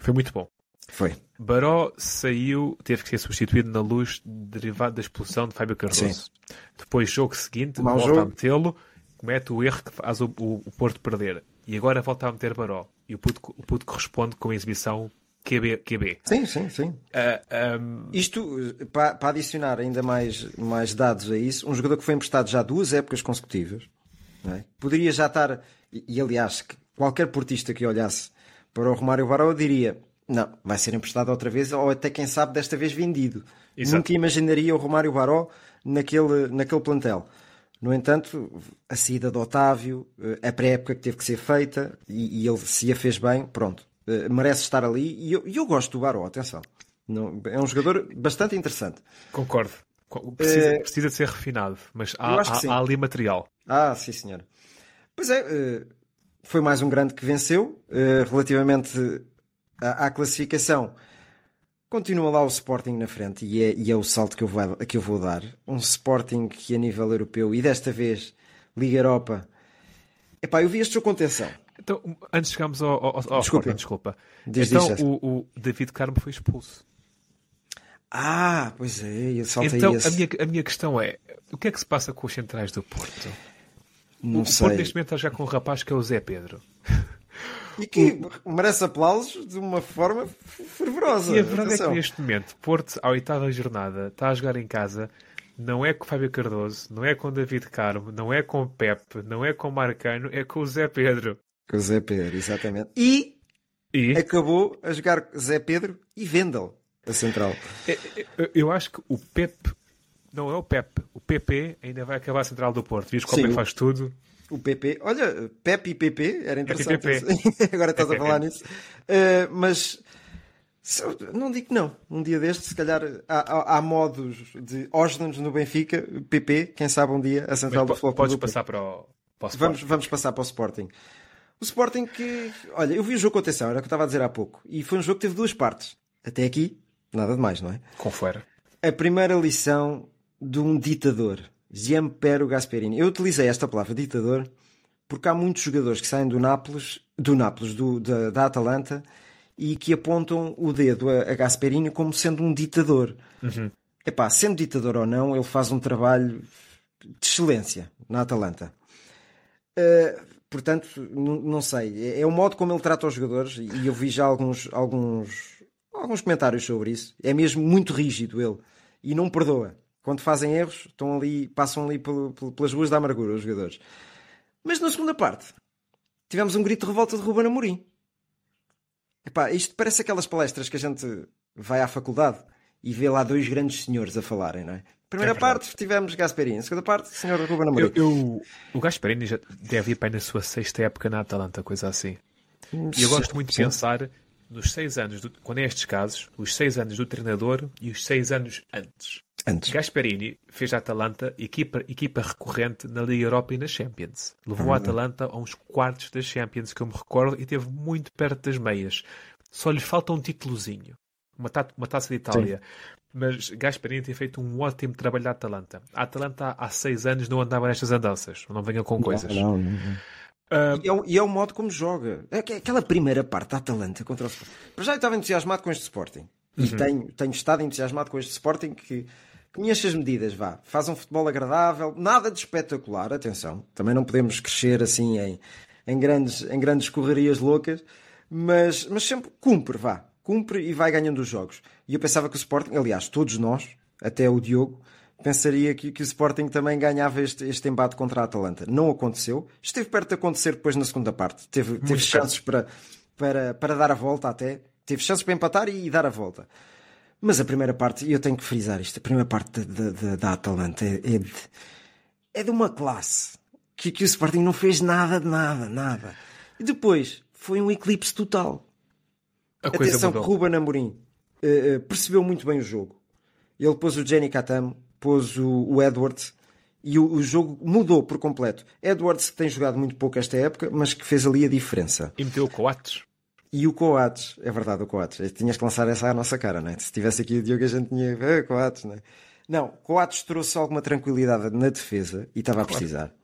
foi muito bom. Foi. Baró saiu, teve que ser substituído na luz derivada da expulsão de Fábio Cardoso. Sim. Depois, jogo seguinte, Mal volta jogo. a metê-lo, comete o erro que faz o, o, o Porto perder. E agora volta a meter Baró. E o puto, o puto corresponde com a exibição QB. QB. Sim, sim, sim. Uh, ah, um... Isto, para, para, adicionar ainda mais, mais dados a isso, um jogador que foi emprestado já duas épocas consecutivas, é? poderia já estar, e, e, aliás, qualquer portista que olhasse para o Romário Baró diria, não, vai ser emprestado outra vez, ou até quem sabe desta vez vendido. Exato. Nunca imaginaria o Romário Baró naquele, naquele plantel. No entanto, a saída do Otávio, a pré-época que teve que ser feita, e, e ele se a fez bem, pronto, eh, merece estar ali e eu, eu gosto do Baró, atenção. Não, é um jogador bastante interessante. Concordo. Precisa, é... precisa de ser refinado, mas há, há, há, ali material. Ah, sim, senhor. Pois é, foi mais um grande que venceu. Relativamente à, classificação, continua lá o Sporting na frente e é, e é o salto que eu, vou, que eu vou dar. Um Sporting que a nível europeu e desta vez Liga Europa. Epá, eu vi este jogo com atenção. Então, antes de chegarmos ao, ao, ao desculpa. Sporting, desculpa. Diz, então, diz, o, o, David Carmo foi expulso. Ah, pois é, eu saltei então, esse. A minha, a minha questão é, o que é que se passa com os centrais do Porto? Não o sei. Porto neste momento está já com um rapaz que é o Zé Pedro. E que merece aplausos de uma forma fervorosa. E a verdade Atenção. é que neste momento, Porto, à oitava jornada, está a jogar em casa, não é com Fábio Cardoso, não é com o David Carmo, não é com Pepe, não é com Marcano, é com o Zé Pedro. Com o Zé Pedro, exatamente. E, e? acabou a jogar Zé Pedro e Vendel, a central. Eu acho que o Pepe, não é o Pepe, o PP ainda vai acabar a central do Porto. Visto como é que faz tudo? O PP, olha, Pepe e PP, era interessante. PP. Agora estás a falar nisso. Uh, mas não digo que não. Um dia deste, se calhar há, há, há modos de Oslands no Benfica, PP, quem sabe um dia a central mas, do futebol. Podes passar para o, para o vamos, vamos passar para o Sporting. O Sporting que. Olha, eu vi o jogo com atenção, era o que eu estava a dizer há pouco. E foi um jogo que teve duas partes. Até aqui, nada demais, não é? Confere. A primeira lição de um ditador, Gianpiero Gasperini. Eu utilizei esta palavra ditador porque há muitos jogadores que saem do Nápoles, do Nápoles, do, da, da Atalanta, e que apontam o dedo a, a Gasperini como sendo um ditador. Uhum. Epá, sendo ditador ou não, ele faz um trabalho de excelência na Atalanta. Uh, portanto, não sei. É, é, o modo como ele trata os jogadores, e eu vi já alguns, alguns, alguns comentários sobre isso. É mesmo muito rígido ele. E não perdoa. Quando fazem erros, estão ali, passam ali pelas ruas da amargura os jogadores. Mas na segunda parte, tivemos um grito de revolta de Ruben Amorim. Epá, isto parece aquelas palestras que a gente vai à faculdade e vê lá dois grandes senhores a falarem, não é? Primeira é parte tivemos Gasperini, segunda parte, senhor Ruben Amorim. Eu, eu, o Gasperini já deve ir para na sua sexta época na Atalanta, coisa assim. E eu gosto muito de pensar nos seis anos, do, quando é estes casos, os seis anos do treinador e os seis anos antes. Antes. Gasperini fez a Atalanta equipa, equipa recorrente na Liga Europa e na Champions. Levou a Atalanta a uns quartos da Champions, que eu me recordo, e teve muito perto das meias. Só lhe falta um títulozinho. Uma, ta uma taça de Itália. Sim. Mas Gasperini tem feito um ótimo trabalho da Atalanta. A Atalanta há seis anos não andava nestas andanças. Não venham com coisas. Não, não, não. Uh, e, é o, e, é o, modo como joga. É aquela primeira parte da Atalanta contra o Sporting. Para já eu estava entusiasmado com este Sporting. E uhum. tenho, tenho estado entusiasmado com este Sporting que Conheço as medidas, vá. Faz um futebol agradável, nada de espetacular, atenção. Também não podemos crescer assim em, em, grandes, em grandes correrias loucas, mas, mas sempre cumpre, vá. Cumpre e vai ganhando os jogos. E eu pensava que o Sporting, aliás, todos nós, até o Diogo, pensaria que, que o Sporting também ganhava este, este embate contra a Atalanta. Não aconteceu. Esteve perto de acontecer depois na segunda parte. Teve, teve chances para, para, para dar a volta até. Teve chances para empatar e, e dar a volta. Mas a primeira parte, e eu tenho que frisar isto, a primeira parte da, Atalanta é, é, de, é de uma classe que, que o Sporting não fez nada de nada, nada. E depois foi um eclipse total. A Atenção que Ruben Amorim uh, uh, percebeu muito bem o jogo. Ele pôs o Jenny Katam, pôs o, o Edwards e o, o, jogo mudou por completo. Edwards que tem jogado muito pouco esta época, mas que fez ali a diferença. E meteu o Coates. E o Coates, é verdade, o Coates. Tinhas que lançar essa à nossa cara, não é? Se tivesse aqui o Diogo, a gente tinha. Ah, Coates, não é? Não, Coates trouxe alguma tranquilidade na defesa e estava a precisar.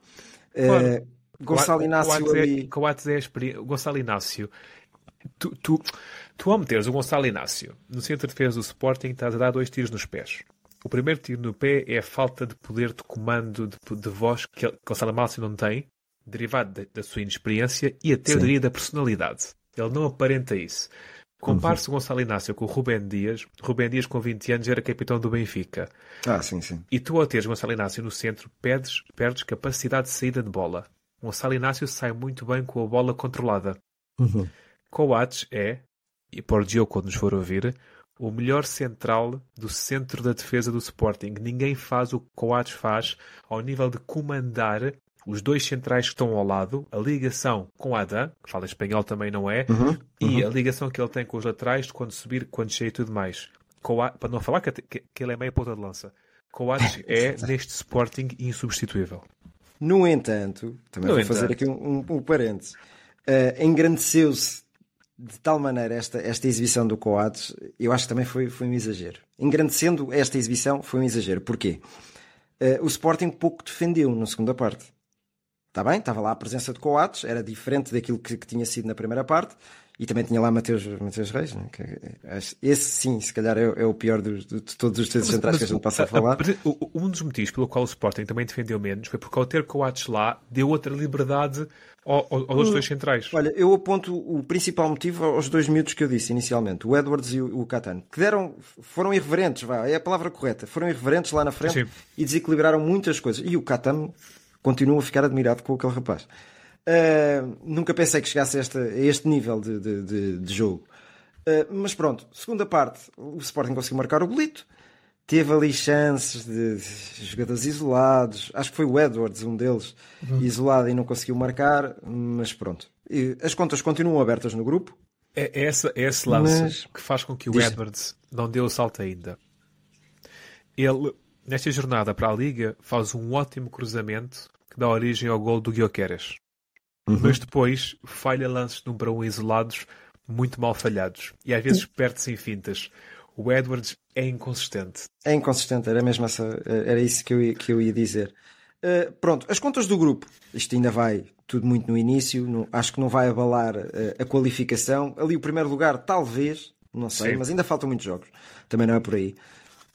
Claro. Uh, Gonçalo Inácio Coates ali. É, Coates é a experiência. Gonçalo Inácio. Tu, tu, tu, ao meteres o Gonçalo Inácio no centro de defesa do Sporting, estás a dar dois tiros nos pés. O primeiro tiro no pé é a falta de poder de comando, de, de voz que Gonçalo Inácio não tem, derivado da, da sua inexperiência e até, eu diria, da personalidade. Ele não aparenta isso. Compare-se o Gonçalo Inácio com o Rubén Dias. Rubén Dias, com 20 anos, era capitão do Benfica. Ah, sim, sim. E tu, ao teres Gonçalo Inácio no centro, perdes, perdes capacidade de saída de bola. Gonçalo Inácio sai muito bem com a bola controlada. Uhum. Coates é, e por Diogo quando nos for ouvir, o melhor central do centro da defesa do Sporting. Ninguém faz o que Coates faz ao nível de comandar os dois centrais que estão ao lado, a ligação com Adam, que fala espanhol também não é, uhum, e uhum. a ligação que ele tem com os laterais quando subir, quando cheio e tudo mais. Coates, para não falar que, que, que, ele é meia ponta de lança. Coates é, neste Sporting, insubstituível. No entanto, também no vou entanto. fazer aqui um, um, um parênteses. uh, engrandeceu-se de tal maneira esta, esta exibição do Coates, eu acho que também foi, foi um exagero. Engrandecendo esta exibição foi um exagero. Porquê? Uh, o Sporting pouco defendeu na segunda parte. Está bem? Estava lá a presença de Coates, era diferente daquilo que, que tinha sido na primeira parte. E também tinha lá Mateus, Mateus Reis, né? esse sim, se calhar é, é o pior dos, de, todos os defesas centrais que a gente passa a falar. Um dos motivos pelo qual o Sporting também defendeu menos foi porque ao ter Coates lá deu outra liberdade aos, aos dois centrais. Olha, eu aponto o principal motivo aos dois miúdos que eu disse inicialmente, o Edwards e o, o Catano, que deram, foram irreverentes, vá, é a palavra correta, foram irreverentes lá na frente sim. e desequilibraram muitas coisas. E o Catano continua a ficar admirado com aquele rapaz. Uh, nunca pensei que chegasse a este, a este nível de, de, de, de jogo. Uh, mas pronto, segunda parte, o Sporting conseguiu marcar o bolito. Teve ali chances de, jogadores isolados. Acho que foi o Edwards, um deles, uhum. isolado e não conseguiu marcar. Mas pronto, e as contas continuam abertas no grupo. É, é, essa, é esse lance mas... que faz com que o Diz... Edwards não dê o salto ainda. Ele, nesta jornada para a Liga, faz um ótimo cruzamento que dá origem ao gol do Guioqueres. Uhum. Mas depois falha lances de um para um isolados muito mal falhados. E às vezes perde-se em fintas. O Edwards é inconsistente. É inconsistente, era mesmo essa, era isso que eu, ia, que eu ia dizer. Uh, pronto, as contas do grupo, isto ainda vai tudo muito no início, não, acho que não vai abalar uh, a qualificação. Ali o primeiro lugar, talvez, não sei, Sim. mas ainda faltam muitos jogos, também não é por aí.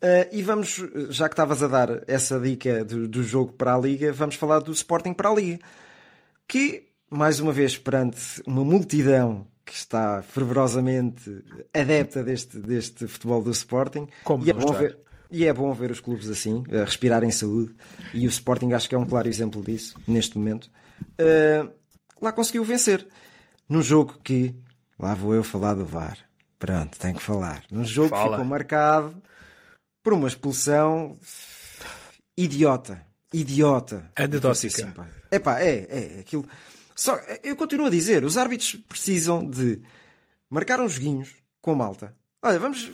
Uh, e vamos, já que estavas a dar essa dica do, do, jogo para a Liga, vamos falar do Sporting para a Liga. Que mais uma vez perante uma multidão que está fervorosamente adepta deste, deste futebol do Sporting. Como e, é bom ver, e é bom ver os clubes assim, a respirar em saúde. E o Sporting acho que é um claro exemplo disso, neste momento. Uh, lá conseguiu vencer. Num jogo que, lá vou eu falar do VAR. Pronto, tenho que falar. Num jogo Fala. que ficou marcado por uma expulsão idiota. Idiota. Anedótica. É pá, é, é. Aquilo só, eu continuo a dizer, os árbitros precisam de marcar uns joguinhos com malta. Olha, vamos.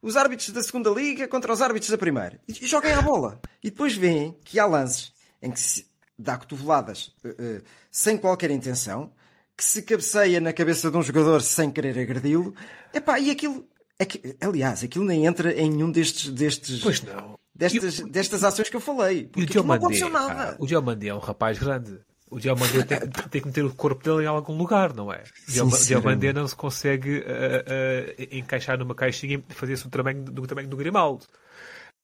Os árbitros da segunda liga contra os árbitros da primeira. E joguem a bola. E depois veem que há lances em que se dá cotoveladas uh, uh, sem qualquer intenção, que se cabeceia na cabeça de um jogador sem querer agredi-lo. Epá, e aquilo. É aliás, aquilo nem entra em nenhum destes. destes pois não. Destas, destas ações que eu falei. Porque o não aconteceu nada. Ah, o Diomandi é um rapaz grande. O Diamandé tem, tem, que meter o corpo dele em algum lugar, não é? O Diamandé não se consegue uh, uh, encaixar numa caixinha e fazer-se o tamanho do, do tamanho do Grimaldo.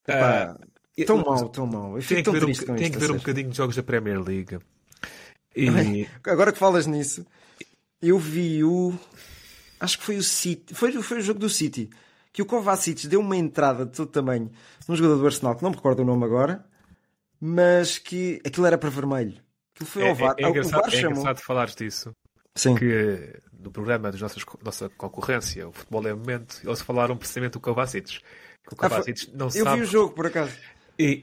Uh, tão mal, tão mal. tem que ver, um, tem que ver um bocadinho de jogos da Premier League. E... Agora que falas nisso, eu vi o. Acho que foi o City. Foi, foi o jogo do City. Que o Kovacic deu uma entrada de todo tamanho num jogador do Arsenal, que não me recordo o nome agora, mas que aquilo era para vermelho. Aquilo foi é, ao VAR. É, é, engraçado, é engraçado falares disso. Sim. Que no programa da nossa concorrência, o Futebol é Momento, eles falaram precisamente do Kovacic. Que o Kovacic ah, não eu sabe. Eu vi o jogo, por acaso. E,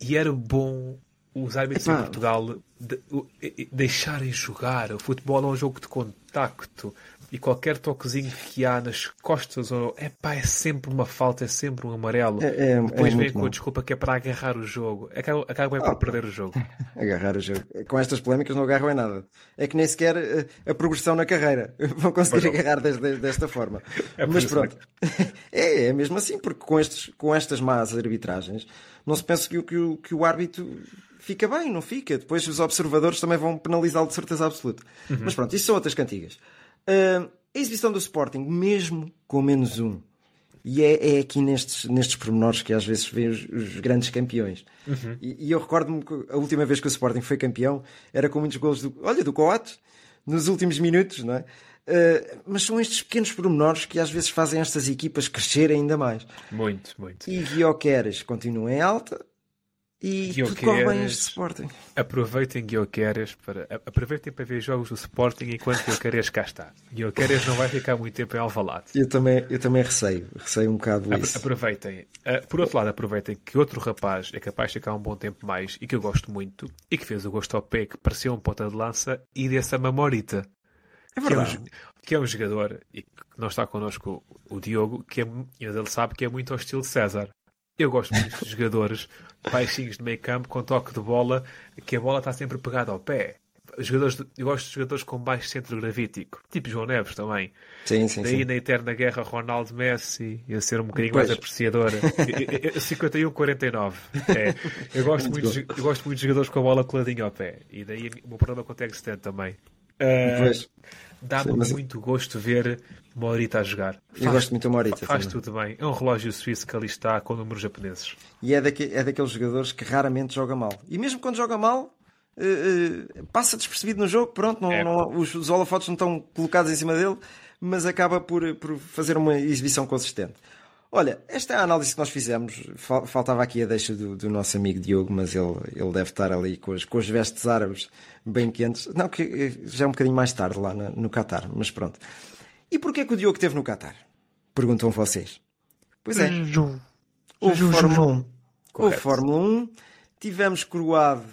e, e era bom os árbitros em Portugal de, de, deixarem jogar. O futebol é um jogo de contacto e qualquer toquezinho que há nas costas ou é pá, é sempre uma falta, é sempre um amarelo. É, é, Depois é vem com a desculpa que é para agarrar o jogo. Acaba, acaba bem ah, por perder o jogo. Agarrar o jogo. Com estas polémicas não agarram em nada. É que nem sequer a, eh, a progressão na carreira vão conseguir agarrar desta, desta forma. É Mas pronto. É, é mesmo assim, porque com, estes, com estas más arbitragens não se pensa que, o, que, o, que o árbitro fica bem, não fica. Depois os observadores também vão penalizá-lo de certeza absoluta. Uhum. Mas pronto, isso são outras cantigas. Uh, a exibição do Sporting, mesmo com menos um, e é, é aqui nestes, nestes pormenores que às vezes vê os, os grandes campeões. Uhum. E, e, eu recordo-me que a última vez que o Sporting foi campeão era com muitos gols do, olha, do Coates, nos últimos minutos, não é? Uh, mas são estes pequenos pormenores que às vezes fazem estas equipas crescerem ainda mais. Muito, muito. E Guioqueres continua em alta, e tudo corre bem este Sporting. Aproveitem Guioqueres para aproveitem para ver jogos do Sporting enquanto Guioqueres cá está. Guioqueres não vai ficar muito tempo em Alvalade. Eu também, eu também receio, receio um bocado isso. Aproveitem. Uh, por outro lado, aproveitem que outro rapaz é capaz de ficar um bom tempo mais e que eu gosto muito e que fez o gosto ao pé que parecia um ponta de lança e dessa mamorita. É verdade. Que é, um, que é um jogador e que não está connosco o Diogo, que é, ele sabe que é muito ao estilo César. Eu gosto muito de jogadores baixinhos de meio campo com toque de bola, que a bola está sempre pegada ao pé. jogadores, eu gosto de jogadores com baixo centro gravítico, tipo João Neves também. Sim, sim, Daí sim. na eterna guerra Ronaldo Messi, ia ser um bocadinho Pois. mais apreciador. 51-49. É. Eu, gosto muito, de- eu gosto muito de jogadores com a bola coladinha ao pé. E daí o meu problema com o Texten também. Ah, Pois. Dá-me mas- muito gosto ver Morita a jogar. Eu gosto muito do Morita Faz também. tudo bem. É um relógio suíço que ali está com números japoneses. E é, daque- é daqueles jogadores que raramente joga mal. E mesmo quando joga mal, eh, eh, passa despercebido no jogo, pronto, não, É. não- os, os holofotes não estão colocados em cima dele, mas acaba por, por fazer uma exibição consistente. Olha, esta é a análise que nós fizemos. Fal- Faltava aqui a deixa do, do nosso amigo Diogo, mas ele, ele deve estar ali com as, com as vestes árabes bem quentes. Não, que eh, já é um bocadinho mais tarde lá no Qatar, mas pronto. E porquê que o Diogo esteve no Qatar? Perguntam vocês. Pois é. Houve Fórmula 1. Houve Fórmula 1. Tivemos coroado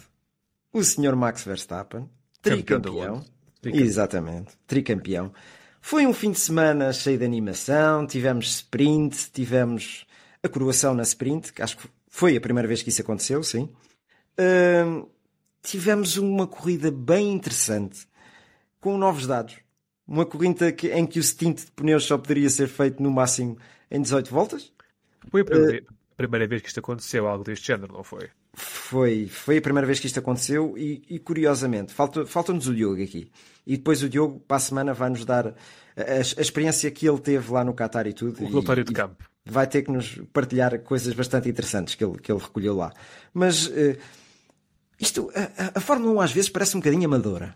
o Sr. Max Verstappen, tricampeão. Tricampeão. Exatamente, tricampeão. Foi um fim de semana cheio de animação. Tivemos sprint, tivemos a coroação na sprint, que acho que foi a primeira vez que isso aconteceu, sim. Hum, tivemos uma corrida bem interessante, com novos dados. Uma corrida que- em que o stint de pneus só poderia ser feito no máximo em 18 voltas. Foi a Eh, primeira, primeira vez que isto aconteceu, algo deste género, não foi? Foi, foi a primeira vez que isto aconteceu e, e, curiosamente, falta- falta-nos o Diogo aqui. E depois o Diogo, para a semana, vai-nos dar a, a- a experiência que ele teve lá no Qatar e tudo. O relatório de campo. Vai ter que nos partilhar coisas bastante interessantes que ele, que ele recolheu lá. Mas eh, isto, a, a- Fórmula 1 às vezes parece um bocadinho amadora. Em que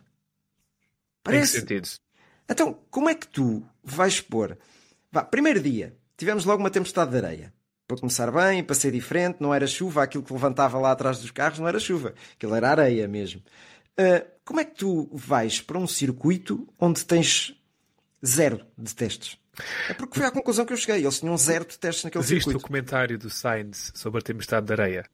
Parece. sentido? Então, como é que tu vais expor? Vá, primeiro dia, tivemos logo uma tempestade de areia. Para começar bem, para ser diferente, não era chuva, aquilo que levantava lá atrás dos carros não era chuva, aquilo era areia mesmo. Ah, como é que tu vais para um circuito onde tens zero de testes? É porque foi à conclusão que eu cheguei, eles tinham zero de testes naquele Existe o circuito. comentário do Sainz sobre a tempestade de areia.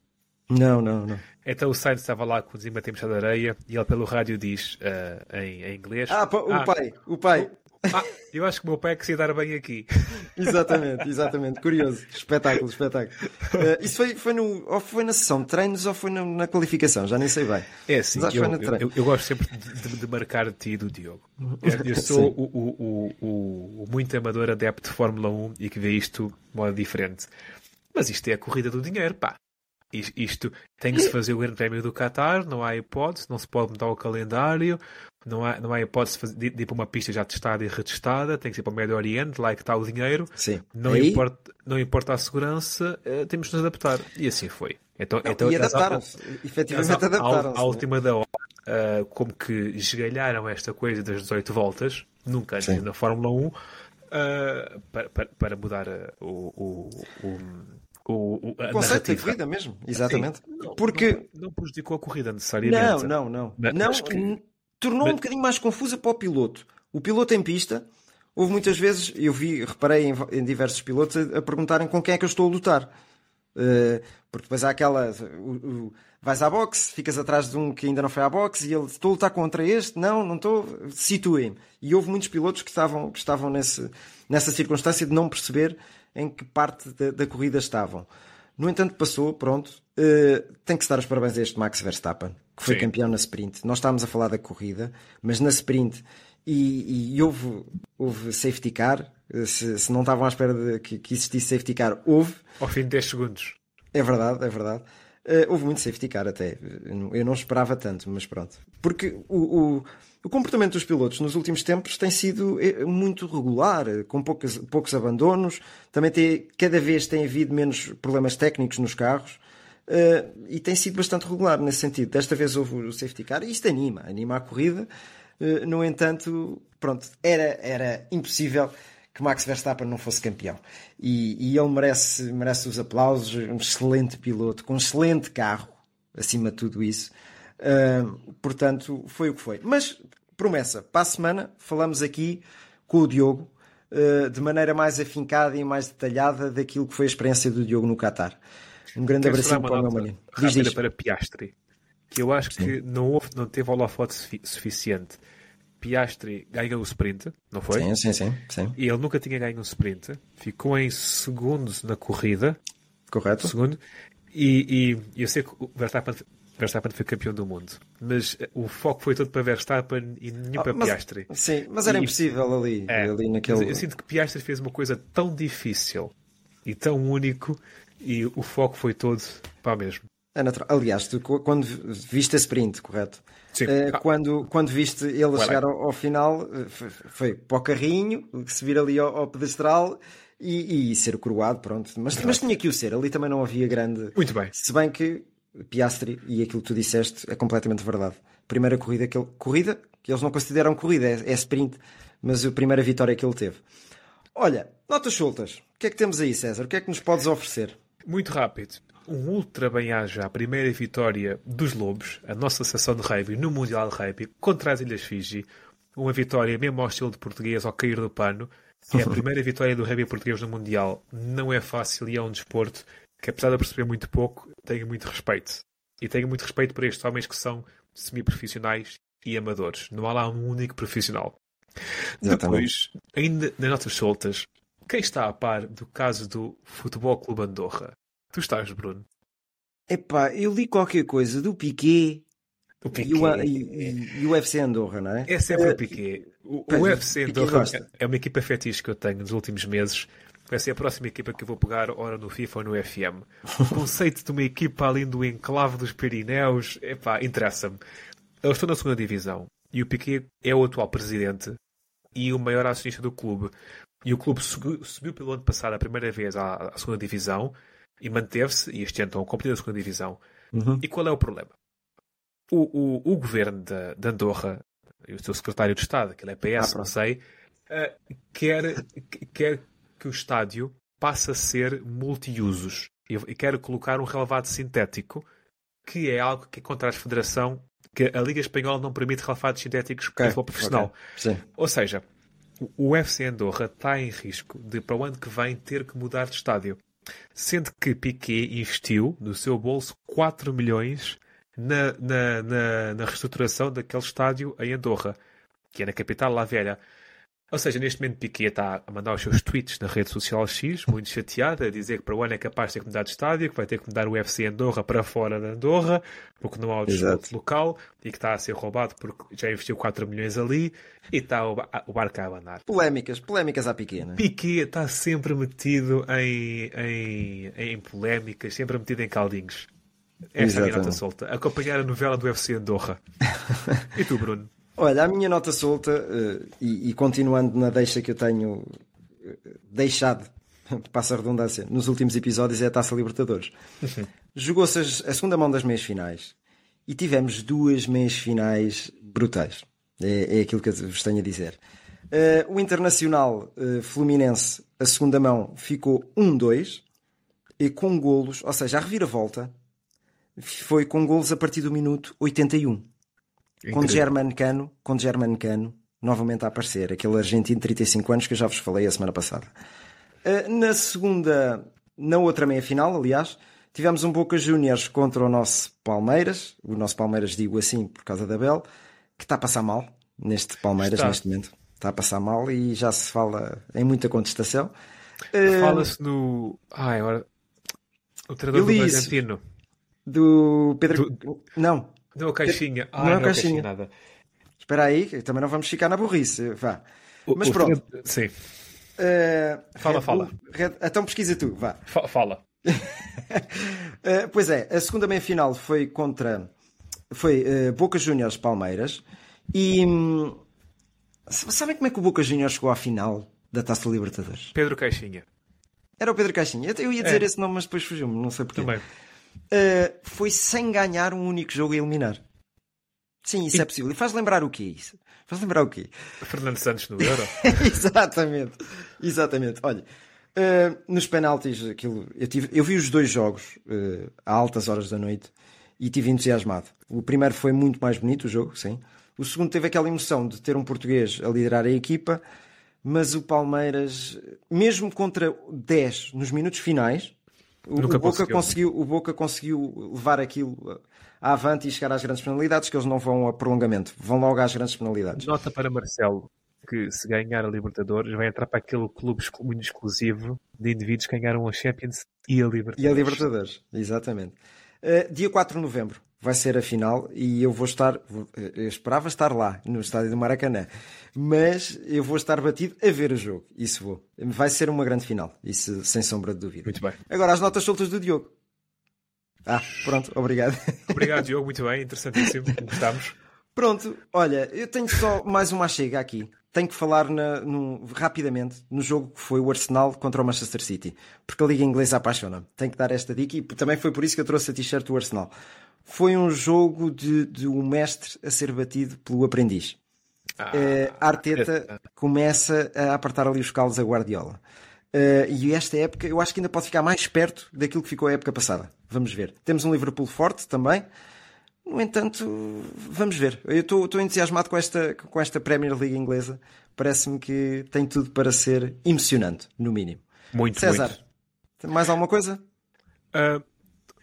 Não, não, não. Então o Sainz estava lá conduzindo uma tempestade de areia e ele pelo rádio diz eh, em, em inglês. Ah, pá, o "Ah, pai, o pai. ah, eu acho que o meu pai é que se ia dar bem aqui. Exatamente, exatamente. Curioso. Espetáculo, espetáculo. Eh, isso foi, foi, no, ou foi na sessão de treinos ou foi na, na qualificação, já nem sei bem. É Mas acho que eu, eu- eu gosto sempre de, de- de marcar de ti e do Diogo. Eu, eu sou o, o, o, o- o muito amador adepto de Fórmula 1 e que vê isto de modo diferente. Mas isto é a corrida do dinheiro, pá. Is- Isto tem que se fazer o Grande Prémio do Qatar, não há hipótese, não se pode mudar o calendário, não há, não há hipótese de, de- ir para uma pista já testada e retestada, tem que ser para o Médio Oriente, lá é que está o dinheiro. Sim. Não, Aí- importa, não importa a segurança, eh, temos de nos adaptar. E assim foi. Então, Não, então e adaptaram-se. Efetivamente adaptaram-se. À, à última da hora, ah, como que esgalharam esta coisa das 18 voltas, nunca antes Sim. na Fórmula 1, ah, para, para, para mudar ah, o, o, o, o, o- O conceito da corrida mesmo, exatamente. Não, Porque. não, não prejudicou a corrida Não, necessariamente. não, não. Mas- não mas que- tornou mas- um bocadinho mais confusa para o piloto. O piloto em pista, houve muitas vezes, eu vi, reparei em, em diversos pilotos a, a perguntarem com quem é que eu estou a lutar. Eh, porque depois há aquela. o- vais à boxe, ficas atrás de um que ainda não foi à boxe e ele estou a lutar contra este, não, não estou, situem-me. E houve muitos pilotos que estavam, que estavam nesse, nessa circunstância de não perceber em que parte da, da corrida estavam. No entanto, passou, pronto. Eh, tem que se dar os parabéns a este Max Verstappen, que foi Sim. campeão na sprint. Nós estávamos a falar da corrida, mas na sprint e, e houve, houve safety car. Eh, Se, se não estavam à espera de que, que existisse safety car, houve. Ao fim de 10 segundos. É verdade, é verdade. Eh, houve muito safety car até. Eu não- Eu não esperava tanto, mas pronto. Porque o, o, o comportamento dos pilotos nos últimos tempos tem sido eh, muito regular, eh, com poucas, poucos abandonos. Também tem, cada vez tem havido menos problemas técnicos nos carros. eh, e tem sido bastante regular nesse sentido. Desta vez houve o safety car e isto anima, anima a corrida. Eh, no entanto, pronto, era, era impossível que Max Verstappen não fosse campeão. E, e ele merece, merece os aplausos, um excelente piloto, com um excelente carro, acima de tudo isso. Ah, portanto, foi o que foi. Mas, promessa, para a semana falamos aqui com o Diogo, ah, de maneira mais afincada e mais detalhada daquilo que foi a experiência do Diogo no Qatar. Um grande Quero uma para o meu menino. Diz, diz. para Piastri, que eu acho que não, houve, não teve holofote sufi- suficiente. Piastri ganhou o sprint, não foi? Sim, sim, sim, sim. E ele nunca tinha ganho um sprint. Ficou em segundos na corrida. Correto? Segundo. E, e eu sei que o Verstappen Verstappen foi campeão do mundo. Mas eh, o foco foi todo para Verstappen e nenhum Ah, para mas- Piastri. Sim, mas era E- impossível ali, É, ali naquele. Eu sinto que Piastri fez uma coisa tão difícil e tão único e o foco foi todo para o mesmo. É. Aliás, tu quando viste a sprint, correto? Sim. Eh, Ah. quando, quando viste ele chegar ao, ao final, eh, foi, para o carrinho, subir ali ao, ao pedestral e, e ser coroado, pronto. Mas, mas tinha que o ser, ali também não havia grande. Muito bem. Se bem que Piastri, e aquilo que tu disseste, é completamente verdade. Primeira corrida que ele. Corrida, que eles não consideram corrida, é, é sprint, mas a primeira vitória que ele teve. Olha, notas soltas. O que é que temos aí, César? O que é que nos podes oferecer? Muito rápido. Um ultra bem-aja à primeira vitória dos Lobos, a nossa sessão de rugby no Mundial de Rugby contra as Ilhas Fiji. Uma vitória mesmo ao estilo de português, ao cair do pano. É a primeira vitória do rugby português no Mundial. Não é fácil e é um desporto que, apesar de eu perceber muito pouco, tenho muito respeito. E tenho muito respeito por estes homens que são semi-profissionais e amadores. Não há lá um único profissional. Depois, ainda nas notas soltas, quem está a par do caso do Futebol Clube Andorra? Tu estás, Bruno? Epá, eu li qualquer coisa do Piquet O e o, e, o UFC Andorra, não é? É sempre Eh, o Piquet. O, o UFC Piquet Andorra é uma equipa fetiche que eu tenho nos últimos meses. Vai ser a próxima equipa que eu vou pegar, ora no FIFA ou no FM. O conceito de uma equipa ali do enclave dos Pirineus, epá, interessa-me. Eles estão na segunda divisão e o Piquet é o atual presidente e o maior acionista do clube. E o clube subiu, subiu pelo ano passado a primeira vez à, à segunda divisão e manteve-se, e este ano estão a competir na segunda divisão. Uhum. E qual é o problema? O, o, o governo de Andorra, e o seu secretário de Estado, que ele é PS, Ah, não sei, eh, quer, quer que o estádio passe a ser multiusos e, e quer colocar um relevado sintético, que é algo que é contra a Federação, que a Liga Espanhola não permite relevados sintéticos Ok, para futebol profissional. ok, Sim. Ou seja, o- o UFC Andorra está em risco de, para o ano que vem, ter que mudar de estádio. Sendo que Piquet investiu no seu bolso 4 milhões na, na, na, na reestruturação daquele estádio em Andorra, que é na capital, La Velha. Ou seja, neste momento Piquet está a mandar os seus tweets na rede social X, muito chateado, a dizer que para o ano é capaz de ter que mudar de estádio, que vai ter que mudar o UFC Andorra para fora de Andorra, porque não há o local e que está a ser roubado porque já investiu 4 milhões ali e está o, o barco a abanar. Polémicas, polémicas à pequena. Piquet está sempre metido em, em, em polémicas, sempre metido em caldinhos. Esta é a minha nota solta. Acompanhar a novela do UFC Andorra. e tu, Bruno? Olha, a minha nota solta, eh, e, e continuando na deixa que eu tenho eh, deixado, passa a redundância, nos últimos episódios, é a Taça Libertadores. Jogou-se as- a segunda mão das meias finais e tivemos duas meias finais brutais. É, é aquilo que eu vos tenho a dizer. Eh, o Internacional eh, Fluminense, a segunda mão, ficou 1-2 e com golos, ou seja, a reviravolta foi com golos a partir do minuto 81 com. German Cano, com German Cano novamente a aparecer, aquele argentino de 35 anos que eu já vos falei a semana passada. Uh, Na segunda, na outra meia final, aliás, tivemos um Boca Juniors contra o nosso Palmeiras, o nosso Palmeiras digo assim por causa da Bel, que está a passar mal neste Palmeiras Está. neste momento. Está a passar mal e já se fala em muita contestação. Uh, Fala-se no. Ai, agora. O treinador Eu do. Bragantino. do Pedro. Não, Não, Caixinha. Não Ai, é não, Caixinha. nada. espera aí, também não vamos ficar na burrice. Vá. O- Mas o pronto. Sim. Uh, Fala, Red fala. Bull- Red- Então pesquisa tu, vá. Fa- Fala. Uh, pois é, a segunda meia final foi contra foi uh, Boca Juniors Palmeiras e hum, sabem como é que o Boca Juniors chegou à final da Taça Libertadores? Pedro Caixinha. Era o Pedro Caixinha. Eu- Eu ia dizer É. esse nome, mas depois fugiu-me, não sei porquê. Também. Uh, foi sem ganhar um único jogo a eliminar. Sim, isso é possível. E faz lembrar o quê isso? Faz lembrar o quê? Fernando Santos no Euro. exatamente, exatamente. Olha, eh, nos penaltis, aquilo, eu, tive, eu vi os dois jogos eh, a altas horas da noite e estive entusiasmado. O primeiro foi muito mais bonito, o jogo, sim. O segundo teve aquela emoção de ter um português a liderar a equipa, mas o Palmeiras, mesmo contra 10 nos minutos finais, o, o Boca conseguiu. o Boca conseguiu levar aquilo à avante e chegar às grandes penalidades, que eles não vão a prolongamento, vão logo às grandes penalidades. Nota para Marcelo que se ganhar a Libertadores vai entrar para aquele clube muito exclusivo de indivíduos que ganharam a Champions e a Libertadores. E a Libertadores, exatamente. Uh, dia 4 de novembro, vai ser a final e eu vou estar, eu esperava estar lá no estádio do Maracanã, mas eu vou estar batido a ver o jogo. Isso vou. Vai ser uma grande final, isso sem sombra de dúvida. Muito bem. Agora as notas soltas do Diogo. Ah, pronto, obrigado. Obrigado, Diogo, muito bem, interessantíssimo, gostamos. Pronto, olha, eu tenho só mais uma chega aqui. Tenho que falar na, no, rapidamente no jogo que foi o Arsenal contra o Manchester City, porque a Liga Inglesa apaixona. Tenho que dar esta dica e também foi por isso que eu trouxe a t-shirt do Arsenal. Foi um jogo de, de um mestre a ser batido pelo aprendiz. Ah, uh, Arteta começa a apertar ali os calos a Guardiola. Uh, e esta época eu acho que ainda pode ficar mais perto daquilo que ficou a época passada. Vamos ver. Temos um Liverpool forte também. No entanto, vamos ver. Eu estou entusiasmado com esta, com esta Premier League inglesa. Parece-me que tem tudo para ser emocionante, no mínimo. Muito, César, muito. mais alguma coisa? Uh,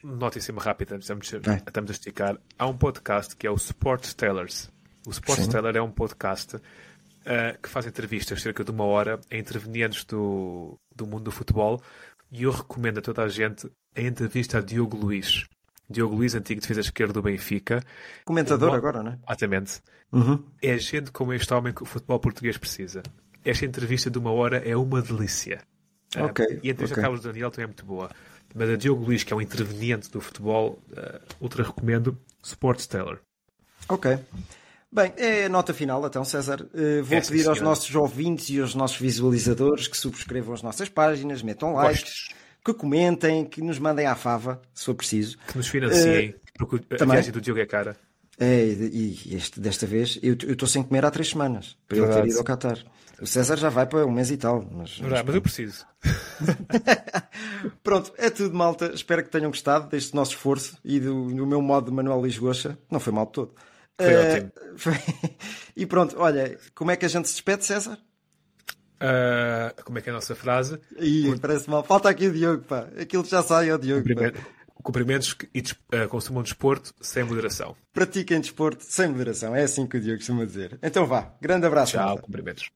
notícia rápida, estamos, estamos a esticar. Há um podcast que é o Sports Tellers. O Sports Teller é um podcast uh, que faz entrevistas, cerca de uma hora, a intervenientes do, do mundo do futebol. E eu recomendo a toda a gente a entrevista a Diogo Luiz. Diogo Luiz, antigo defesa esquerda do Benfica. Comentador um... agora, não é? Exatamente. Uhum. É gente como este homem que o futebol português precisa. Esta entrevista de uma hora é uma delícia. Okay, uh, e a entrevista okay. a Carlos Daniel também é muito boa. Mas a Diogo Luiz, que é um interveniente do futebol, uh, ultra recomendo. Sports Teller. Ok. Bem, é a nota final então, César. Uh, vou É, pedir sim, aos senhora. nossos ouvintes e aos nossos visualizadores que subscrevam as nossas páginas, metam likes, Gostes. que comentem, que nos mandem à fava, se for preciso. Que nos financiem. porque a também. viagem do Diogo é cara. É, e este, desta vez eu estou sem comer há três semanas para ele ter Verdade. ido ao Qatar. O César já vai para um mês e tal. Mas, Mas, mas eu preciso. Pronto, é tudo, malta. Espero que tenham gostado deste nosso esforço e do, do meu modo de Manuel Lisgocha. Não foi mal de todo. Foi Eh, ótimo. foi- E pronto, olha, como é que a gente se despede, César? Uh, como é que é a nossa frase? Ih, parece mal. Falta aqui o Diogo, pá. Aquilo já sai ao Diogo. Cumprimento- Cumprimentos e uh, consumam desporto sem moderação. Pratiquem desporto sem moderação. É assim que o Diogo costuma dizer. Então vá. Grande abraço. Tchau, malta. cumprimentos.